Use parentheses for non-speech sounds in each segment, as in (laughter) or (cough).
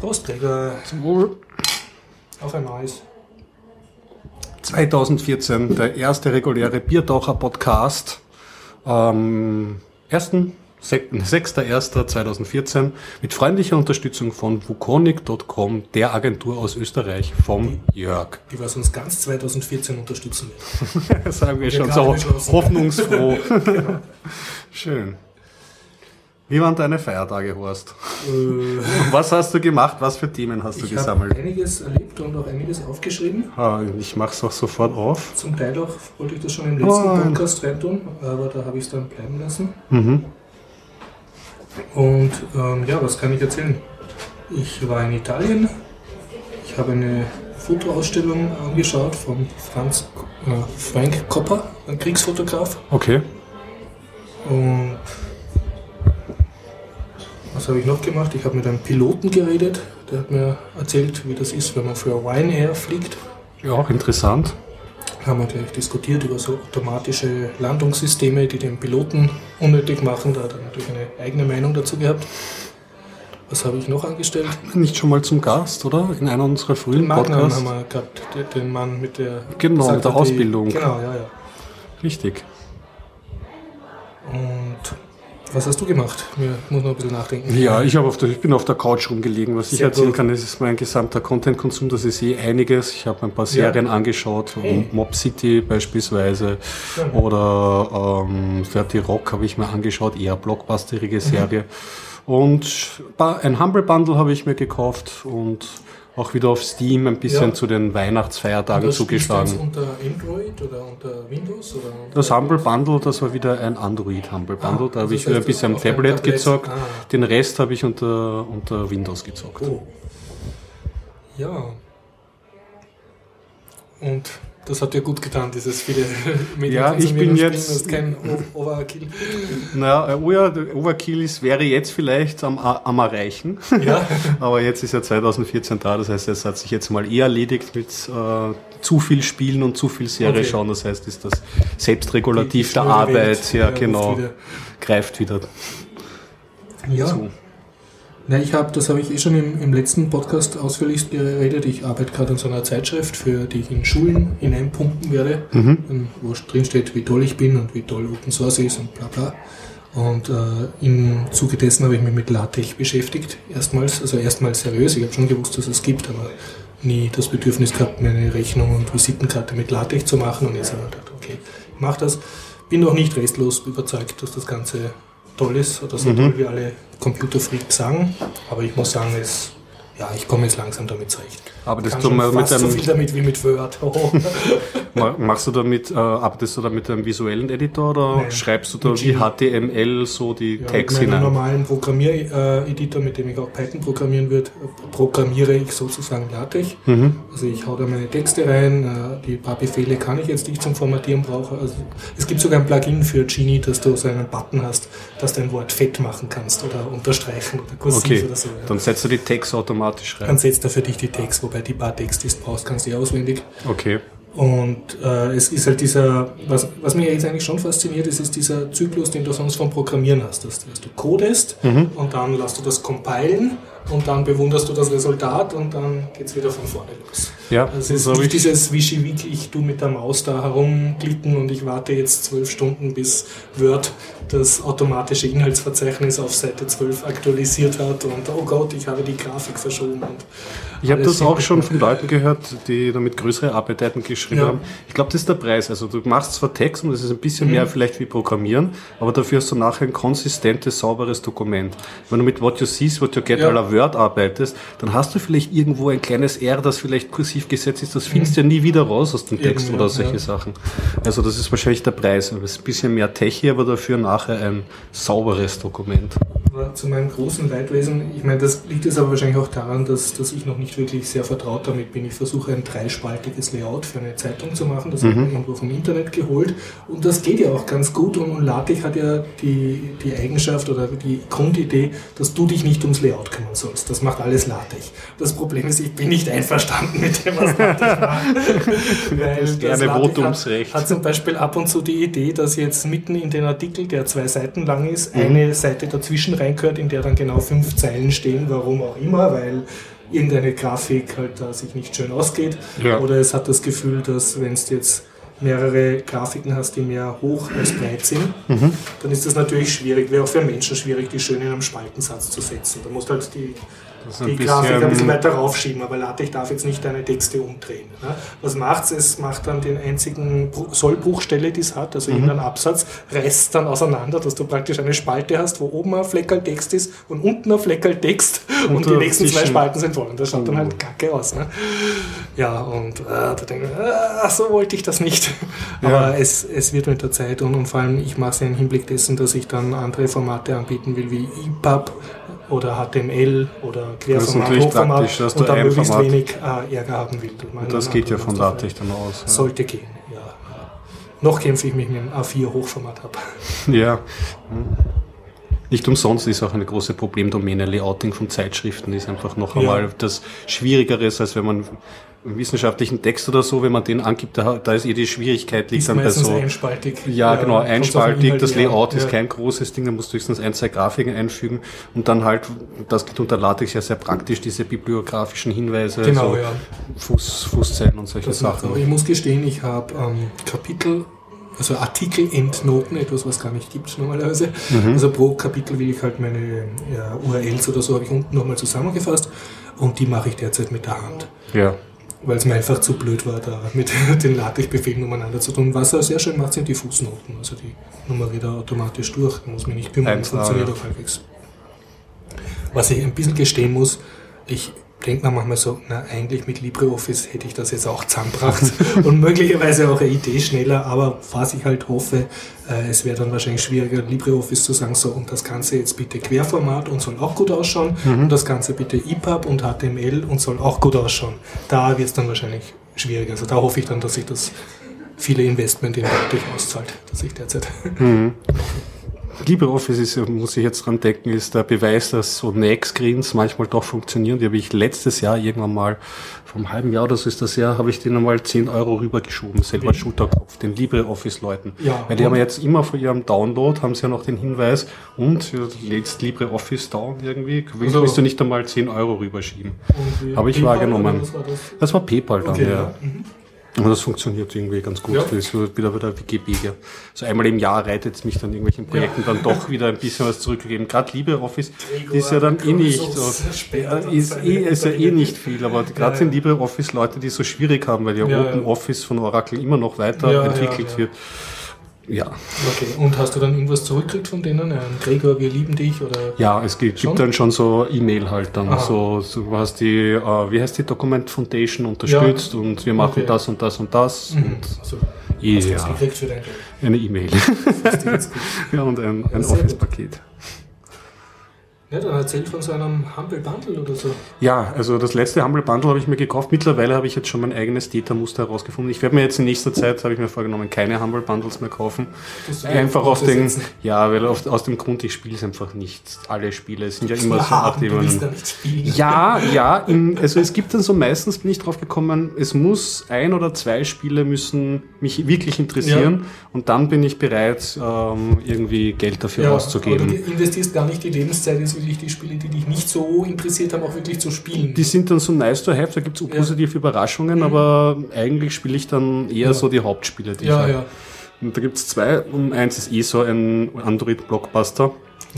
Prost, Gregor. Zum Wohl. Auf ein neues. 2014, der erste reguläre Biertaucher-Podcast. Ähm, 6.1.2014 mit freundlicher Unterstützung von Vukonik.com, der Agentur aus Österreich, vom Jörg. Die was uns ganz 2014 unterstützen wird. (laughs) Sagen wir, wir schon so hoffnungsfroh. (laughs) genau. Schön. Wie waren deine Feiertage, Horst? Äh, was hast du gemacht? Was für Themen hast du ich gesammelt? Ich habe einiges erlebt und auch einiges aufgeschrieben. Ah, ich mache es auch sofort auf. Zum Teil auch wollte ich das schon im letzten oh. Podcast reintun, aber da habe ich es dann bleiben lassen. Mhm. Und ähm, ja, was kann ich erzählen? Ich war in Italien. Ich habe eine Fotoausstellung angeschaut von Franz äh, Frank Kopper, ein Kriegsfotograf. Okay. Und was habe ich noch gemacht? Ich habe mit einem Piloten geredet. Der hat mir erzählt, wie das ist, wenn man für Ryanair fliegt. Ja, auch interessant. Haben wir gleich diskutiert über so automatische Landungssysteme, die den Piloten unnötig machen. Da hat er natürlich eine eigene Meinung dazu gehabt. Was habe ich noch angestellt? Nicht schon mal zum Gast, oder? In einer unserer frühen den Podcasts. haben wir gehabt, den Mann mit der, genau, mit der Ausbildung. Die, genau, ja, ja. Richtig. Und was hast du gemacht? Mir muss noch ein bisschen nachdenken. Ja, ich, auf der, ich bin auf der Couch rumgelegen. Was Sehr ich erzählen gut. kann, das ist mein gesamter Content-Konsum. Das ist eh einiges. Ich habe ein paar Serien ja. angeschaut, hey. Mob City beispielsweise ja. oder ähm, Dirty Rock habe ich mir angeschaut, eher blockbusterige. Serie. Mhm. Und ein Humble Bundle habe ich mir gekauft und auch wieder auf Steam ein bisschen ja. zu den Weihnachtsfeiertagen das zugeschlagen. Das unter Android oder unter Windows? Oder unter das Humble Bundle, das war wieder ein Android Humble ah, Bundle. Ah, da habe ich wieder ein bisschen am Tablet, Tablet gezockt. Ah. Den Rest habe ich unter, unter Windows gezockt. Oh. Ja. Und das hat dir gut getan, dieses viele (laughs) Medien Ja, ich bin jetzt. Das ist kein Overkill. Naja, oh ja, Overkill ist, wäre jetzt vielleicht am, am Erreichen. Ja. (laughs) Aber jetzt ist ja 2014 da, das heißt, es hat sich jetzt mal eher erledigt mit äh, zu viel Spielen und zu viel Serie okay. schauen. Das heißt, ist das Selbstregulativ der Arbeit, Welt, ja, genau, wieder. greift wieder. Ja. So. Na, ich habe, das habe ich eh schon im, im letzten Podcast ausführlich geredet. Ich arbeite gerade an so einer Zeitschrift, für die ich in Schulen hineinpumpen werde, mhm. wo drin steht, wie toll ich bin und wie toll Open Source ist und bla bla. Und äh, im Zuge dessen habe ich mich mit LaTeX beschäftigt, erstmals, also erstmals seriös. Ich habe schon gewusst, dass es gibt, aber nie das Bedürfnis gehabt, mir eine Rechnung und Visitenkarte mit LaTeX zu machen. Und jetzt habe ich gedacht, okay, ich mache das. Bin noch nicht restlos überzeugt, dass das Ganze toll ist oder so mhm. toll wie alle Computerfreaks sagen. Aber ich muss sagen, es, ja, ich komme jetzt langsam damit zurecht. Aber das tun wir mit einem, so viel damit wie mit Word. (laughs) (laughs) Machst du damit, äh, arbeitest du da mit einem visuellen Editor oder Nein, schreibst du da wie HTML so die ja, Tags mit hinein? Mit normalen Programmiereditor, mit dem ich auch Python programmieren wird, programmiere ich sozusagen LaTeX. Mhm. Also ich hau da meine Texte rein, äh, die paar Befehle kann ich jetzt, die ich zum Formatieren brauche. Also es gibt sogar ein Plugin für Genie, dass du so einen Button hast, dass du ein Wort fett machen kannst oder unterstreichen oder kursiv okay. oder so. Ja. Dann setzt du die Tags automatisch rein. Dann setzt er für dich die Tags, wobei die paar Text, die du brauchst, kannst du auswendig. Okay. Und äh, es ist halt dieser, was, was mich jetzt eigentlich schon fasziniert, ist, ist dieser Zyklus, den du sonst vom Programmieren hast. Dass, dass du codest mhm. und dann lässt du das compilen und dann bewunderst du das Resultat und dann geht es wieder von vorne los. Ja, also es ist so nicht dieses Wischiwiki, ich tu mit der Maus da herumklicken und ich warte jetzt zwölf Stunden, bis Word das automatische Inhaltsverzeichnis auf Seite 12 aktualisiert hat und oh Gott, ich habe die Grafik verschoben. ich habe das auch schon von Leuten gehört, die damit größere Arbeiten geschrieben ja. haben. Ich glaube, das ist der Preis. Also du machst zwar Text und das ist ein bisschen mhm. mehr vielleicht wie Programmieren, aber dafür hast du nachher ein konsistentes, sauberes Dokument. Wenn du mit What You See, What You Get ja. aller Word arbeitest, dann hast du vielleicht irgendwo ein kleines R, das vielleicht kursiv gesetzt ist. Das findest du mhm. ja nie wieder raus aus dem Text Irgendwo, oder solche ja. Sachen. Also das ist wahrscheinlich der Preis. Es ist ein bisschen mehr Techie, aber dafür nachher ein sauberes Dokument. Zu meinem großen Leidwesen, ich meine, das liegt jetzt aber wahrscheinlich auch daran, dass, dass ich noch nicht wirklich sehr vertraut damit bin. Ich versuche ein dreispaltiges Layout für eine Zeitung zu machen. Das mhm. habe ich irgendwo vom Internet geholt. Und das geht ja auch ganz gut. Und LaTeX hat ja die, die Eigenschaft oder die Grundidee, dass du dich nicht ums Layout kümmern sollst. Das macht alles LaTeX. Das Problem ist, ich bin nicht einverstanden mit dem, was LaTeX macht. (laughs) Weil das gerne Votumsrecht. Hat, hat zum Beispiel ab und zu die Idee, dass jetzt mitten in den Artikel, der zwei Seiten lang ist, mhm. eine Seite dazwischen rein reingehört, in der dann genau fünf Zeilen stehen, warum auch immer, weil irgendeine Grafik halt da sich nicht schön ausgeht. Ja. Oder es hat das Gefühl, dass wenn es jetzt mehrere Grafiken hast, die mehr hoch als breit sind, mhm. dann ist das natürlich schwierig, wäre auch für Menschen schwierig, die schön in einem Spaltensatz zu setzen. Da musst du halt die die Grafik ein bisschen weiter raufschieben, aber LaTeX darf jetzt nicht deine Texte umdrehen. Ne? Was macht es? Es macht dann den einzigen Sollbruchstelle, die es hat, also mhm. irgendeinen Absatz, reißt dann auseinander, dass du praktisch eine Spalte hast, wo oben ein Fleckerl Text ist und unten ein Fleckerl Text (laughs) und, und die nächsten zwei Spalten sind voll. Und das schaut oh. dann halt kacke aus. Ne? Ja, und äh, da denke ich, äh, so wollte ich das nicht. (laughs) aber ja. es, es wird mit der Zeit und, und vor allem, ich mache es ja im Hinblick dessen, dass ich dann andere Formate anbieten will, wie EPUB, oder HTML oder Querformat, Hochformat dass und da möglichst Format wenig äh, Ärger haben will. Und das geht ja von LaTeX dann aus. Ja. Sollte gehen, ja. Noch kämpfe ich mich mit dem A4 Hochformat ab. (laughs) Ja. Nicht umsonst ist auch eine große Problemdomäne Layouting von Zeitschriften ist einfach noch einmal ja. das Schwierigeres, als wenn man wissenschaftlichen Text oder so, wenn man den angibt, da, da ist eh die Schwierigkeit, liegt ist dann bei so. einspaltig. Ja, genau, einspaltig. Das Layout ja. ist kein großes Ding, da musst du höchstens ein, zwei Grafiken einfügen und dann halt, das geht unter LaTeX ja sehr praktisch, diese bibliografischen Hinweise, genau, so ja. Fuß, Fußzeiten und solche das Sachen. Ich muss gestehen, ich habe ähm, Kapitel also Artikel-Endnoten, etwas, was gar nicht gibt normalerweise. Mhm. Also pro Kapitel will ich halt meine ja, URLs oder so habe ich unten nochmal zusammengefasst und die mache ich derzeit mit der Hand. Ja weil es mir einfach zu blöd war, da mit (laughs) den LaTeX-Befehlen umeinander zu tun. Was er sehr schön macht, sind die Fußnoten. Also die nummeriert er automatisch durch, da muss man nicht kümmern, funktioniert auch halbwegs. Was ich ein bisschen gestehen muss, ich denkt man manchmal so, na eigentlich mit LibreOffice hätte ich das jetzt auch zusammengebracht (laughs) und möglicherweise auch eine Idee schneller, aber was ich halt hoffe, äh, es wäre dann wahrscheinlich schwieriger, LibreOffice zu sagen, so und das Ganze jetzt bitte Querformat und soll auch gut ausschauen mhm. und das Ganze bitte EPUB und HTML und soll auch gut ausschauen. Da wird es dann wahrscheinlich schwieriger. Also da hoffe ich dann, dass sich das viele Investment in dadurch auszahlt, dass ich derzeit mhm. (laughs) LibreOffice ist, muss ich jetzt dran denken, ist der Beweis, dass so Neck-Screens manchmal doch funktionieren. Die habe ich letztes Jahr irgendwann mal, vor einem halben Jahr oder so ist das Jahr, habe ich denen mal 10 Euro rübergeschoben, selber Schulterkopf, den LibreOffice-Leuten. Ja, Weil die haben jetzt immer vor ihrem Download, haben sie ja noch den Hinweis, und du lädst LibreOffice down irgendwie, willst, also, willst du nicht einmal 10 Euro rüberschieben. Habe ich PayPal wahrgenommen. War das? das? war PayPal dann, okay, ja. ja. Mhm. Aber das funktioniert irgendwie ganz gut. Ja. Das ist wieder wieder Wikipedia. So einmal im Jahr reitet es mich dann irgendwelchen Projekten ja. dann doch wieder ein bisschen was zurückgegeben. Gerade LibreOffice ist ja dann eh nicht, so, ist, eh, ist ja eh nicht viel, aber gerade ja, sind LibreOffice Leute, die es so schwierig haben, weil ja, ja Open Office von Oracle immer noch weiterentwickelt wird. Ja. Okay, und hast du dann irgendwas zurückgekriegt von denen? Ein Gregor, wir lieben dich? Oder ja, es gibt, gibt dann schon so E-Mail halt dann. So, so, du hast die, uh, wie heißt die Document Foundation unterstützt ja. und wir machen okay. das und das und das. Mhm. Und also, ja, hast du gekriegt für dein Eine E-Mail. (laughs) ja, und ein, ein Office-Paket. Ja, dann erzählt von so einem Humble Bundle oder so. Ja, also das letzte Humble Bundle habe ich mir gekauft. Mittlerweile habe ich jetzt schon mein eigenes Data-Muster herausgefunden. Ich werde mir jetzt in nächster Zeit, habe ich mir vorgenommen, keine Humble Bundles mehr kaufen. Einfach auf den, ja, weil auf, aus dem Grund, ich spiele es einfach nicht. Alle Spiele sind ja immer so Art, Ja, ja, in, also es gibt dann so meistens, bin ich drauf gekommen, es muss ein oder zwei Spiele müssen mich wirklich interessieren ja. und dann bin ich bereit, ähm, irgendwie Geld dafür ja, auszugeben. Du investierst gar nicht die Lebenszeit ins wirklich die Spiele, die dich nicht so interessiert haben, auch wirklich zu spielen. Die sind dann so nice to have, da gibt es ja. positive Überraschungen, mhm. aber eigentlich spiele ich dann eher ja. so die Hauptspiele, die ja, ich ja. Und da gibt es zwei, und eins ist eh so ein Android-Blockbuster.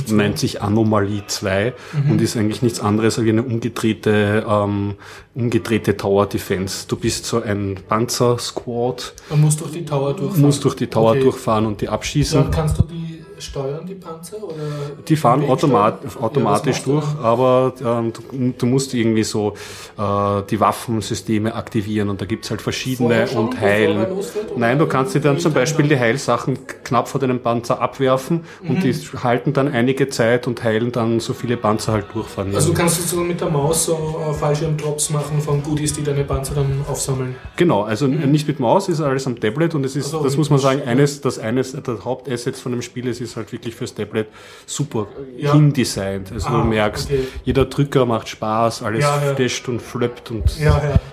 Nennt sich Anomalie 2 mhm. und ist eigentlich nichts anderes als eine umgedrehte, ähm, umgedrehte Tower Defense. Du bist so ein Panzer-Squad. Man muss durch die Tower durchfahren. Musst durch die Tower okay. durchfahren und die abschießen. Dann kannst du die steuern die Panzer? Oder die fahren automat automatisch ja, durch, aber ähm, du, du, musst irgendwie so äh, die Waffensysteme aktivieren und da gibt's halt verschiedene schon, und heilen. Nein, du kannst dir dann zum Beispiel die Heilsachen knapp vor deinem Panzer abwerfen mhm. und die halten dann einige Zeit und heilen dann so viele Panzer halt durchfahren. Also du kannst so mit der Maus so äh, Fallschirmdrops machen von Goodies, die deine Panzer dann aufsammeln. Genau, also mhm. nicht mit Maus, ist alles am Tablet und es ist, also, das muss man sagen, eines, das eines der Hauptassets von dem Spiel ist, ist halt wirklich fürs Tablet super ja. hindesignt. Also ah, du merkst, okay. jeder Drücker macht Spaß, alles ja, ja. flasht und flöppt und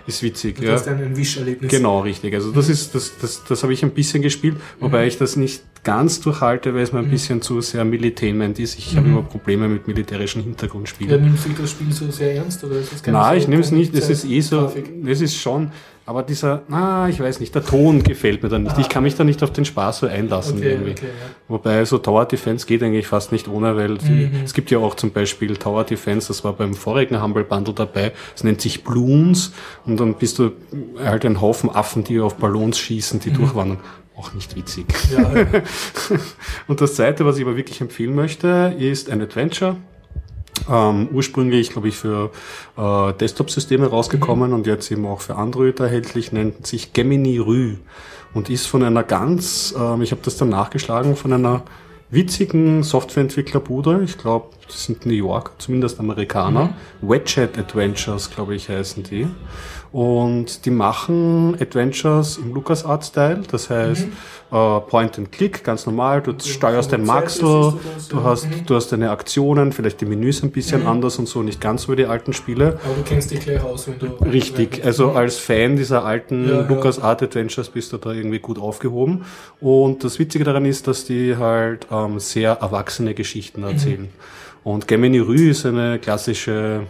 ist witzig. Das ja. ist ein Wischerlebnis. Genau, richtig. Also das mhm. ist, das, das, das habe ich ein bisschen gespielt, wobei mhm. ich das nicht ganz durchhalte, weil es mir ein bisschen zu sehr Militainment ist. Ich habe immer Probleme mit militärischen Ja, Hintergrundspielen. nimmst du das Spiel so sehr ernst? Oder ist das Nein, nicht ich so nehme es nicht, es ist eh so, es ist schon, aber dieser, ah, ich weiß nicht, der Ton gefällt mir dann nicht. Ich kann mich da nicht auf den Spaß so einlassen Okay, irgendwie. okay, ja. Wobei so Tower Defense geht eigentlich fast nicht ohne, weil die, Mhm. es gibt ja auch zum Beispiel Tower Defense, das war beim vorigen Humble Bundle dabei, es nennt sich Bloons und dann bist du halt ein Haufen Affen, die auf Ballons schießen, die durchwandern. Auch nicht witzig. Mhm. Ja, (laughs) Und das zweite, was ich aber wirklich empfehlen möchte, ist ein Adventure. Ähm, ursprünglich, glaube ich, für äh, Desktop-Systeme rausgekommen und jetzt eben auch für Android erhältlich, nennt sich Gemini Rue und ist von einer ganz, ähm, ich habe das dann nachgeschlagen, von einer witzigen Softwareentwicklerbude, ich glaube, das sind New York, zumindest Amerikaner, Wedget Adventures, glaube ich, heißen die. Und die machen Adventures im LucasArts-Style, das heißt äh, Point and Click, ganz normal, du steuerst den der Seite Maxel, du hast, Mhm. du hast deine Aktionen, vielleicht die Menüs ein bisschen anders und so, nicht ganz so wie die alten Spiele. aber du kennst dich gleich aus, wenn du... Richtig, also als Fan dieser alten Ja, ja. Lucas Art Adventures bist du da irgendwie gut aufgehoben. Und das Witzige daran ist, dass die halt ähm, sehr erwachsene Geschichten erzählen. Und Gemini Rue ist eine klassische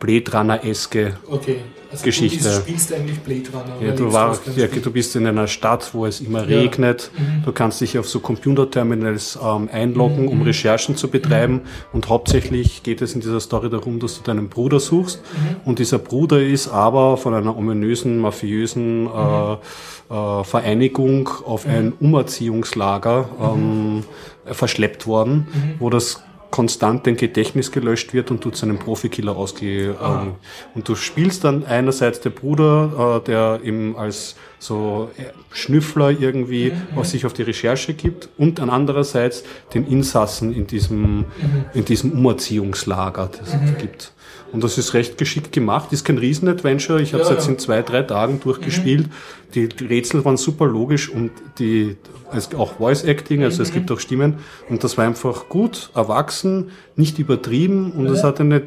Blade Runner-eske Okay, also Geschichte. du spielst eigentlich Blade Runner. ja, du, lebst war, aus dem ja, du bist in einer Stadt, wo es immer Ja. regnet. Mhm. Du kannst dich auf so Computerterminals ähm, einloggen, um Recherchen zu betreiben. Und hauptsächlich geht es in dieser Story darum, dass du deinen Bruder suchst. Mhm. Und dieser Bruder ist aber von einer ominösen, mafiösen äh, äh, Vereinigung auf ein Umerziehungslager ähm, verschleppt worden, wo das konstant dein Gedächtnis gelöscht wird und du zu einem Profikiller ausge... Ähm, und du spielst dann einerseits der Bruder, äh, der eben als so äh, Schnüffler irgendwie was sich auf die Recherche gibt und dann andererseits den Insassen in diesem, in diesem Umerziehungslager, das es gibt. Und das ist recht geschickt gemacht, ist kein Riesen-Adventure. Ich habe es Ja, jetzt ja. in zwei, drei Tagen durchgespielt. Die Rätsel waren super logisch und die, es auch Voice Acting, also es gibt auch Stimmen. Und das war einfach gut, erwachsen, nicht übertrieben und es hatte eine,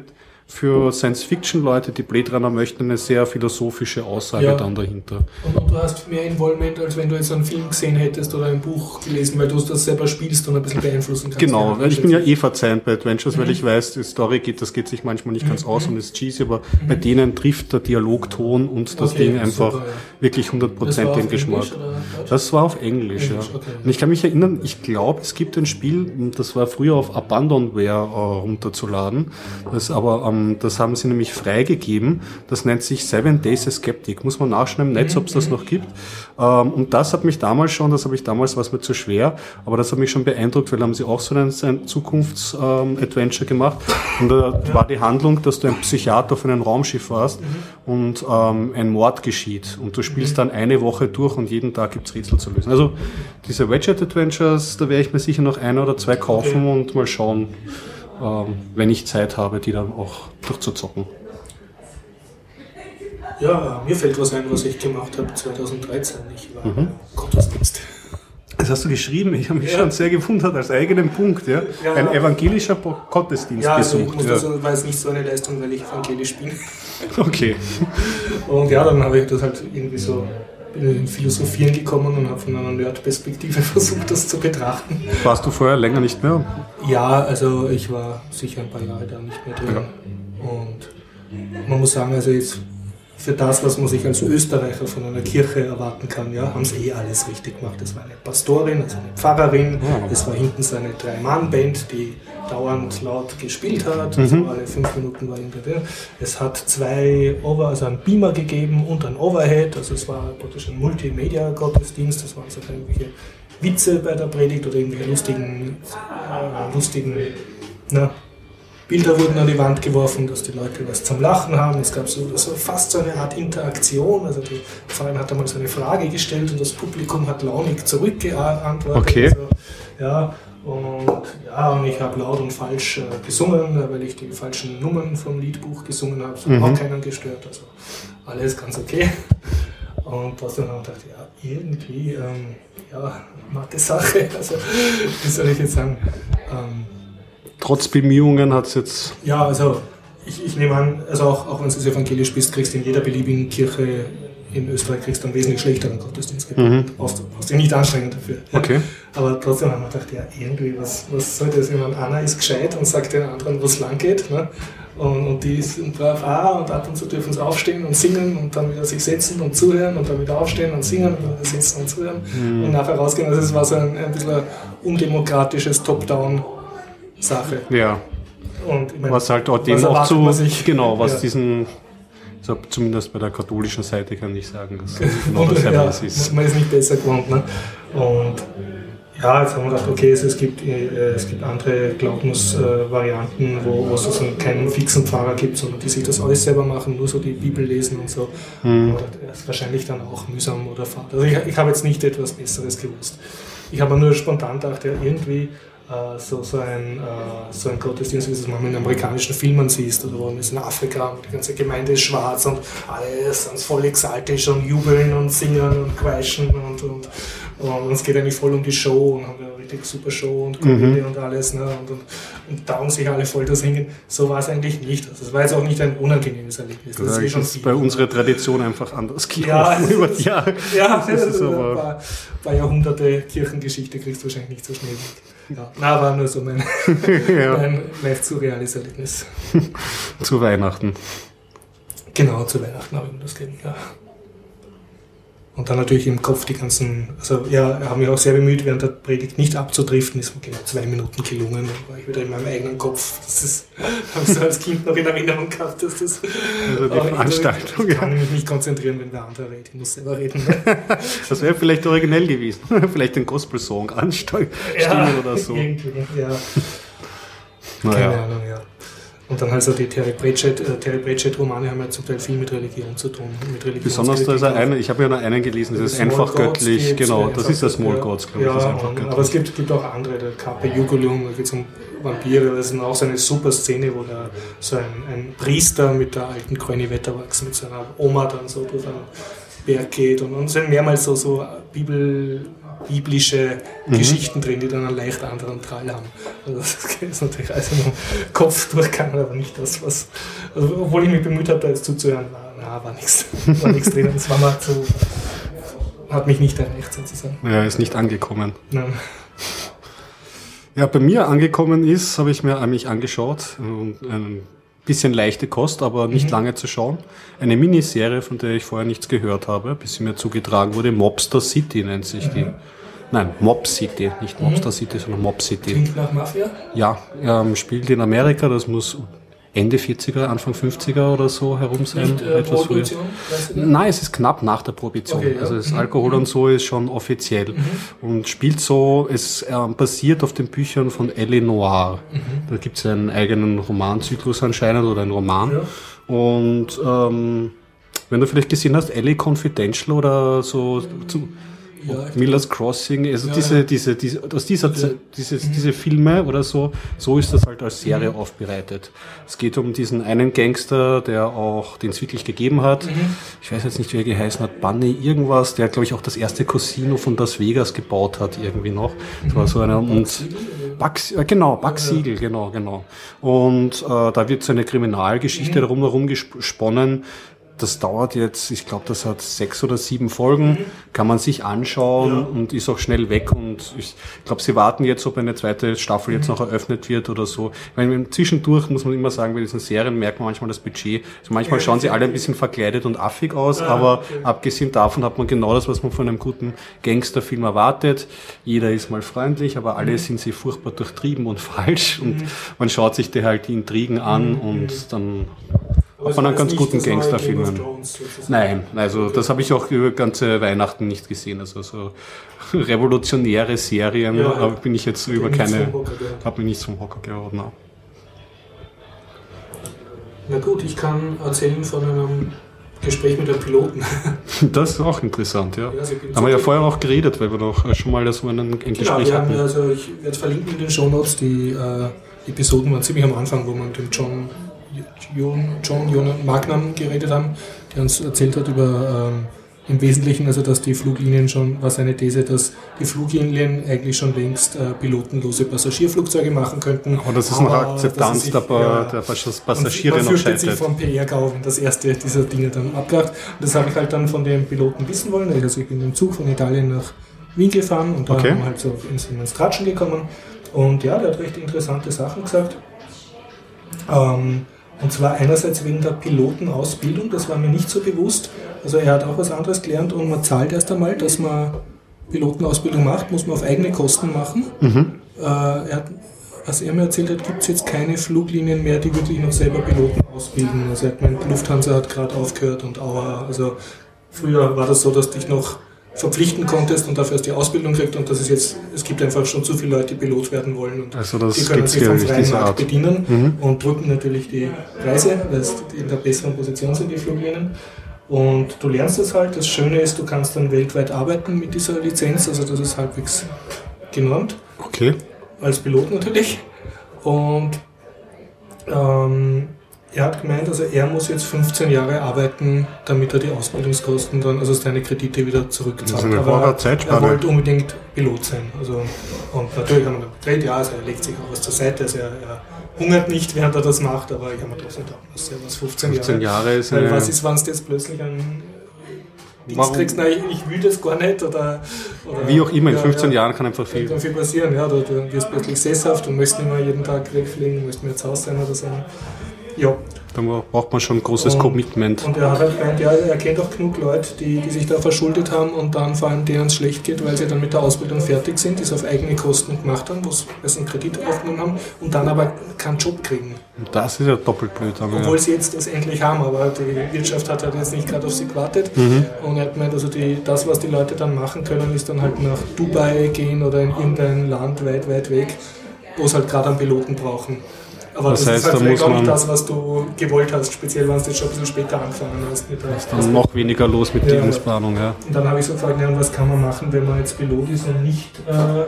für Science-Fiction-Leute, die Blade Runner möchten, eine sehr philosophische Aussage Ja. dann dahinter. Und, du hast mehr Involvement, als wenn du jetzt einen Film gesehen hättest oder ein Buch gelesen, weil du das selber spielst und ein bisschen beeinflussen kannst. Genau, Ja, ich bin ja eh verzeihend bei Adventures, weil ich weiß, die Story geht, das geht sich manchmal nicht ganz aus und ist cheesy, aber bei denen trifft der Dialogton und das Okay, Ding einfach super, ja. wirklich Das war 100% auf den Geschmack. Das war auf Englisch, Englisch, ja. okay. Und ich kann mich erinnern, ich glaube, es gibt ein Spiel, das war früher auf Abandonware äh, runterzuladen. Das aber, ähm, das haben sie nämlich freigegeben. Das nennt sich Seven Days a Skeptic. Muss man nachschauen im Netz, ob es das noch gibt. Ähm, und das hat mich damals schon, das habe ich damals, war es mir zu schwer, aber das hat mich schon beeindruckt, weil da haben sie auch so ein, Zukunfts-Adventure gemacht. Und da war die Handlung, dass du ein Psychiater auf einem Raumschiff warst und ähm, ein Mord geschieht. Und du spielst dann eine Woche durch und jeden Tag gibt's Rätsel zu lösen. Also diese Wedget Adventures, da werde ich mir sicher noch ein oder zwei kaufen und mal schauen, ähm, wenn ich Zeit habe, die dann auch durchzuzocken. Ja, mir fällt was ein, was ich gemacht habe 2013. Ich war Mhm. Gottesdienst. Das hast du geschrieben, ich habe mich Ja. schon sehr gewundert als eigenen Punkt. Ja? Ja, ein ja. evangelischer Gottesdienst Ja, also ich besucht. muss ja. das, war jetzt nicht so eine Leistung, weil ich evangelisch bin. Okay. Und ja, dann habe ich das halt irgendwie so bin in Philosophieren gekommen und habe von einer Nerd-Perspektive (laughs) versucht, das zu betrachten. Warst du vorher länger nicht mehr? Ja, also ich war sicher ein paar Jahre da nicht mehr drin. Und man muss sagen, also jetzt für das, was man sich als Österreicher von einer Kirche erwarten kann, ja, haben sie eh alles richtig gemacht. Es war eine Pastorin, also eine Pfarrerin, es war hinten so eine Drei-Mann-Band, die dauernd laut gespielt hat, also alle fünf Minuten war irgendwer drin. Es hat zwei Over, also einen Beamer gegeben und ein Overhead, also es war praktisch ein Multimedia-Gottesdienst, das waren so irgendwelche Witze bei der Predigt oder irgendwelche lustigen, äh, lustigen na, Bilder wurden an die Wand geworfen, dass die Leute was zum Lachen haben. Es gab so, so fast so eine Art Interaktion. Also die Pfarrerin hat einmal so eine Frage gestellt und das Publikum hat launig zurückgeantwortet. Okay. Also, ja, und, ja, und ich habe laut und falsch äh, gesungen, äh, weil ich die falschen Nummern vom Liedbuch gesungen habe. Das hat auch keinen gestört. Also alles ganz okay. Und trotzdem habe ich gedacht, ja, irgendwie, ähm, ja, Mathe Sache. (laughs) Also, wie soll ich jetzt sagen? Ähm, Trotz Bemühungen hat es jetzt. ja, also ich, ich nehme an, also auch, auch wenn du evangelisch bist, kriegst du in jeder beliebigen Kirche in Österreich kriegst du einen wesentlich schlechteren Gottesdienst. Mhm. Brauchst, brauchst dich nicht anstrengen dafür. Okay. Aber trotzdem haben wir gedacht, ja, irgendwie, was, was soll das? Ich meine, einer ist gescheit und sagt den anderen, wo es lang geht. Ne? Und, und, die sind brav ah, und ab und zu dürfen sie aufstehen und singen und dann wieder sich setzen und zuhören und dann wieder aufstehen und singen und dann sitzen und zuhören mhm. und nachher rausgehen. Also es war so ein, ein bisschen undemokratisches Top-Down-Sache. Ja. Und ich mein, was halt auch dem auch zu, genau, was ja. diesen so, zumindest bei der katholischen Seite kann ich sagen, dass (laughs) genau das ja, ist. Man ist nicht besser gewohnt. Ne? Und ja, jetzt haben wir gedacht, okay, es, gibt, äh, es gibt andere Glaubensvarianten, wo, wo es also keinen fixen Pfarrer gibt, sondern die sich das alles selber machen, nur so die Bibel lesen und so. Mhm. das ist wahrscheinlich dann auch mühsam oder fad. Also ich, ich habe jetzt nicht etwas Besseres gewusst. Ich habe nur spontan gedacht, ja, irgendwie äh, so, so, ein, äh, so ein Gottesdienst, wie es manchmal in amerikanischen Filmen siehst, oder wo man ist in Afrika und die ganze Gemeinde ist schwarz und alle sind voll exaltisch und jubeln und singen und kreischen und, und, und es geht eigentlich voll um die Show und haben eine richtig super Show und Komödie mhm. und alles ne? und, und, und taugen sich alle voll das hingen. So war es eigentlich nicht. Also es war jetzt auch nicht ein unangenehmes Erlebnis. Das, das ist, eh ist bei unserer Tradition einfach anders gelaufen ja, (laughs) über die Jahre. Ja, das ist (laughs) aber ein paar, paar Jahrhunderte Kirchengeschichte kriegst du wahrscheinlich nicht so schnell weg. Ja, na, war nur so mein, (laughs) ja. mein leicht surreales Erlebnis. (laughs) zu Weihnachten. Genau, zu Weihnachten habe ich mir das gegeben, ja. Und dann natürlich im Kopf die ganzen, also ja, haben mich auch sehr bemüht, während der Predigt nicht abzudriften, ist mir genau zwei Minuten gelungen, dann war ich wieder in meinem eigenen Kopf. Das ist, (laughs) habe ich so als Kind noch in Erinnerung gehabt, dass das. Also die Veranstaltung. Ich kann mich nicht konzentrieren, wenn der andere redet, ich muss selber reden. (laughs) Das wäre vielleicht originell gewesen. (laughs) vielleicht den Gospel-Song ansteuern ja, oder so. Irgendwie, ja. Keine Ahnung, ja. Und dann halt so die Terry Pratchett, äh, Terry Pratchett Romane haben ja zum Teil viel mit Religion zu tun. Mit Besonders da ist er eine, ich habe ja noch einen gelesen, das, ist einfach göttlich, genau, das ist der Small Gods, glaube ich, ja, das ist einfach göttlich. Aber es gibt, gibt auch andere, der Carpe Jugulum, da geht es um Vampire, das ist auch so eine super Szene, wo da so ein, ein Priester mit der alten Kröni Wetterwachs, mit seiner Oma dann so durch einen Berg geht und, und es sind mehrmals so, so Bibel, biblische mhm. Geschichten drin, die dann einen leicht anderen Teil haben. Also das (laughs) ist natürlich also im Kopf durchgegangen, aber nicht das, was. Also obwohl ich mich bemüht habe, da jetzt zuzuhören, war, na, war nichts. (laughs) War nichts drin. Das war mal zu. Hat mich nicht erreicht sozusagen. Ja, ist nicht angekommen. Nein. Ja, bei mir angekommen ist, habe ich mir mich angeschaut und ein bisschen leichte Kost, aber nicht mhm. lange zu schauen. Eine Miniserie, von der ich vorher nichts gehört habe, bis sie mir zugetragen wurde. Mobster City nennt sich mhm. die. Nein, Mob City, nicht Mobster mhm. City, sondern Mob City. Klingt nach Mafia? Ja, ähm, spielt in Amerika, das muss Ende 40er, Anfang 50er oder so herum sein. Nicht, äh, etwas früher. Nein, es ist knapp nach der Prohibition. Okay, ja. Also das mhm. Alkohol und so ist schon offiziell. Mhm. Und spielt so, es äh, basiert auf den Büchern von Ellie Noir. Mhm. Da gibt es einen eigenen Romanzyklus anscheinend oder einen Roman. Ja. Und ähm, wenn du vielleicht gesehen hast, Ellie Confidential oder so, zu, ja, Miller's Crossing, also ja, diese, diese, diese, aus dieser, also, dieses, mhm. diese Filme oder so, so ist das halt als Serie mhm. aufbereitet. Es geht um diesen einen Gangster, der auch, den es wirklich gegeben hat. Mhm. Ich weiß jetzt nicht, wie er geheißen hat, Bunny irgendwas, der glaube ich auch das erste Casino von Las Vegas gebaut hat, irgendwie noch. Das war so einer, und, Bugs, äh, genau, Bugs-Siegel, genau, genau. Und äh, da wird so eine Kriminalgeschichte mhm. darum herum gesponnen, das dauert jetzt, ich glaube, das hat sechs oder sieben Folgen, mhm. kann man sich anschauen ja. und ist auch schnell weg. Und ich glaube, sie warten jetzt, ob eine zweite Staffel jetzt mhm. noch eröffnet wird oder so. Meine, zwischendurch muss man immer sagen, bei diesen Serien merkt man manchmal das Budget. Also manchmal schauen sie alle ein bisschen verkleidet und affig aus, aber okay. abgesehen davon hat man genau das, was man von einem guten Gangsterfilm erwartet. Jeder ist mal freundlich, aber alle mhm. sind sie furchtbar durchtrieben und (laughs) falsch und mhm. man schaut sich die halt die Intrigen an mhm. und dann aber von einem ganz guten Gangsterfilmen. Nein, also das habe ich auch über ganze Weihnachten nicht gesehen. Also so revolutionäre Serien ja, bin ich jetzt über keine, habe mich nicht zum Hocker gehauen. Na. na gut, ich kann erzählen von einem Gespräch mit einem Piloten. (laughs) Das ist auch interessant, ja. ja also haben wir ja vorher auch geredet, weil wir doch schon mal das ein, ein Gespräch genau, wir hatten. Haben, also ich werde verlinken in den Show Notes. Die äh, Episoden waren ziemlich am Anfang, wo man den John John, John Magnum geredet haben, der uns erzählt hat über ähm, im Wesentlichen also, dass die Fluglinien schon, war seine These, dass die Fluglinien eigentlich schon längst äh, pilotenlose Passagierflugzeuge machen könnten. Aber das ist noch Akzeptanz sich, der, ja, der Passagiere noch scheitert. sich vom PR-GAU, das erste dieser Dinge dann abkracht. Und das habe ich halt dann von den Piloten wissen wollen. Also ich bin im Zug von Italien nach Wien gefahren und da okay. haben wir halt so ins, ins Tratschen gekommen. Und ja, der hat recht interessante Sachen gesagt. Ähm, und zwar einerseits wegen der Pilotenausbildung, das war mir nicht so bewusst. Also er hat auch was anderes gelernt und man zahlt erst einmal, dass man Pilotenausbildung macht, muss man auf eigene Kosten machen. Mhm. Äh, er hat, was er mir erzählt hat, gibt es jetzt keine Fluglinien mehr, die wirklich noch selber Piloten ausbilden. Also er hat meint, Lufthansa hat gerade aufgehört und Auer. Also früher war das so, dass dich noch verpflichten konntest und dafür hast die Ausbildung kriegt und das ist jetzt, es gibt einfach schon zu viele Leute, die Pilot werden wollen und also das die können sich vom freien Markt bedienen mhm. und drücken natürlich die Preise, weil es in der besseren Position sind, die Fluglinien. Und du lernst es halt. Das Schöne ist, du kannst dann weltweit arbeiten mit dieser Lizenz, also das ist halbwegs genormt. Okay. Als Pilot natürlich. Und ähm, er hat gemeint, also er muss jetzt 15 Jahre arbeiten, damit er die Ausbildungskosten dann, also seine Kredite wieder zurückzahlt. Das ist eine Aber er wollte unbedingt Pilot sein. Also, und natürlich haben wir gedreht, ja, also er legt sich auch was zur Seite, also er, er hungert nicht, während er das macht, aber ich habe mir trotzdem gedacht, was, was 15, 15 Jahre. Jahre ist Weil was ist, wenn es jetzt plötzlich ein Dienst kriegst, nein, ich will das gar nicht oder, oder wie auch immer, in 15 ja, Jahren kann einfach viel, kann viel passieren, ja, du, du wirst plötzlich sesshaft und möchtest nicht mehr jeden Tag wegfliegen, möchtest mehr zu Hause sein oder so. Ja. Da braucht man schon ein großes und, Commitment. Und er hat halt gemeint, ja, er kennt auch genug Leute, die, die sich da verschuldet haben und dann vor allem denen es schlecht geht, weil sie dann mit der Ausbildung fertig sind, die es auf eigene Kosten gemacht haben, wo sie einen Kredit aufgenommen haben und dann aber keinen Job kriegen. Und das ist ja doppelt blöd. Obwohl ja. sie jetzt das endlich haben, aber die Wirtschaft hat halt jetzt nicht gerade auf sie gewartet. Mhm. Und er hat gemeint, also die, das, was die Leute dann machen können, ist dann halt nach Dubai gehen oder in irgendein Land weit, weit weg, wo es halt gerade einen Piloten brauchen. Aber das, das heißt, ist halt da auch nicht das, was du gewollt hast, speziell wenn du jetzt schon ein bisschen später angefangen hast. Mit der ist dann noch weniger los mit ja, Dienstplanung. Ja. Und dann habe ich so gefragt, ja, was kann man machen, wenn man jetzt Pilot ist und nicht äh,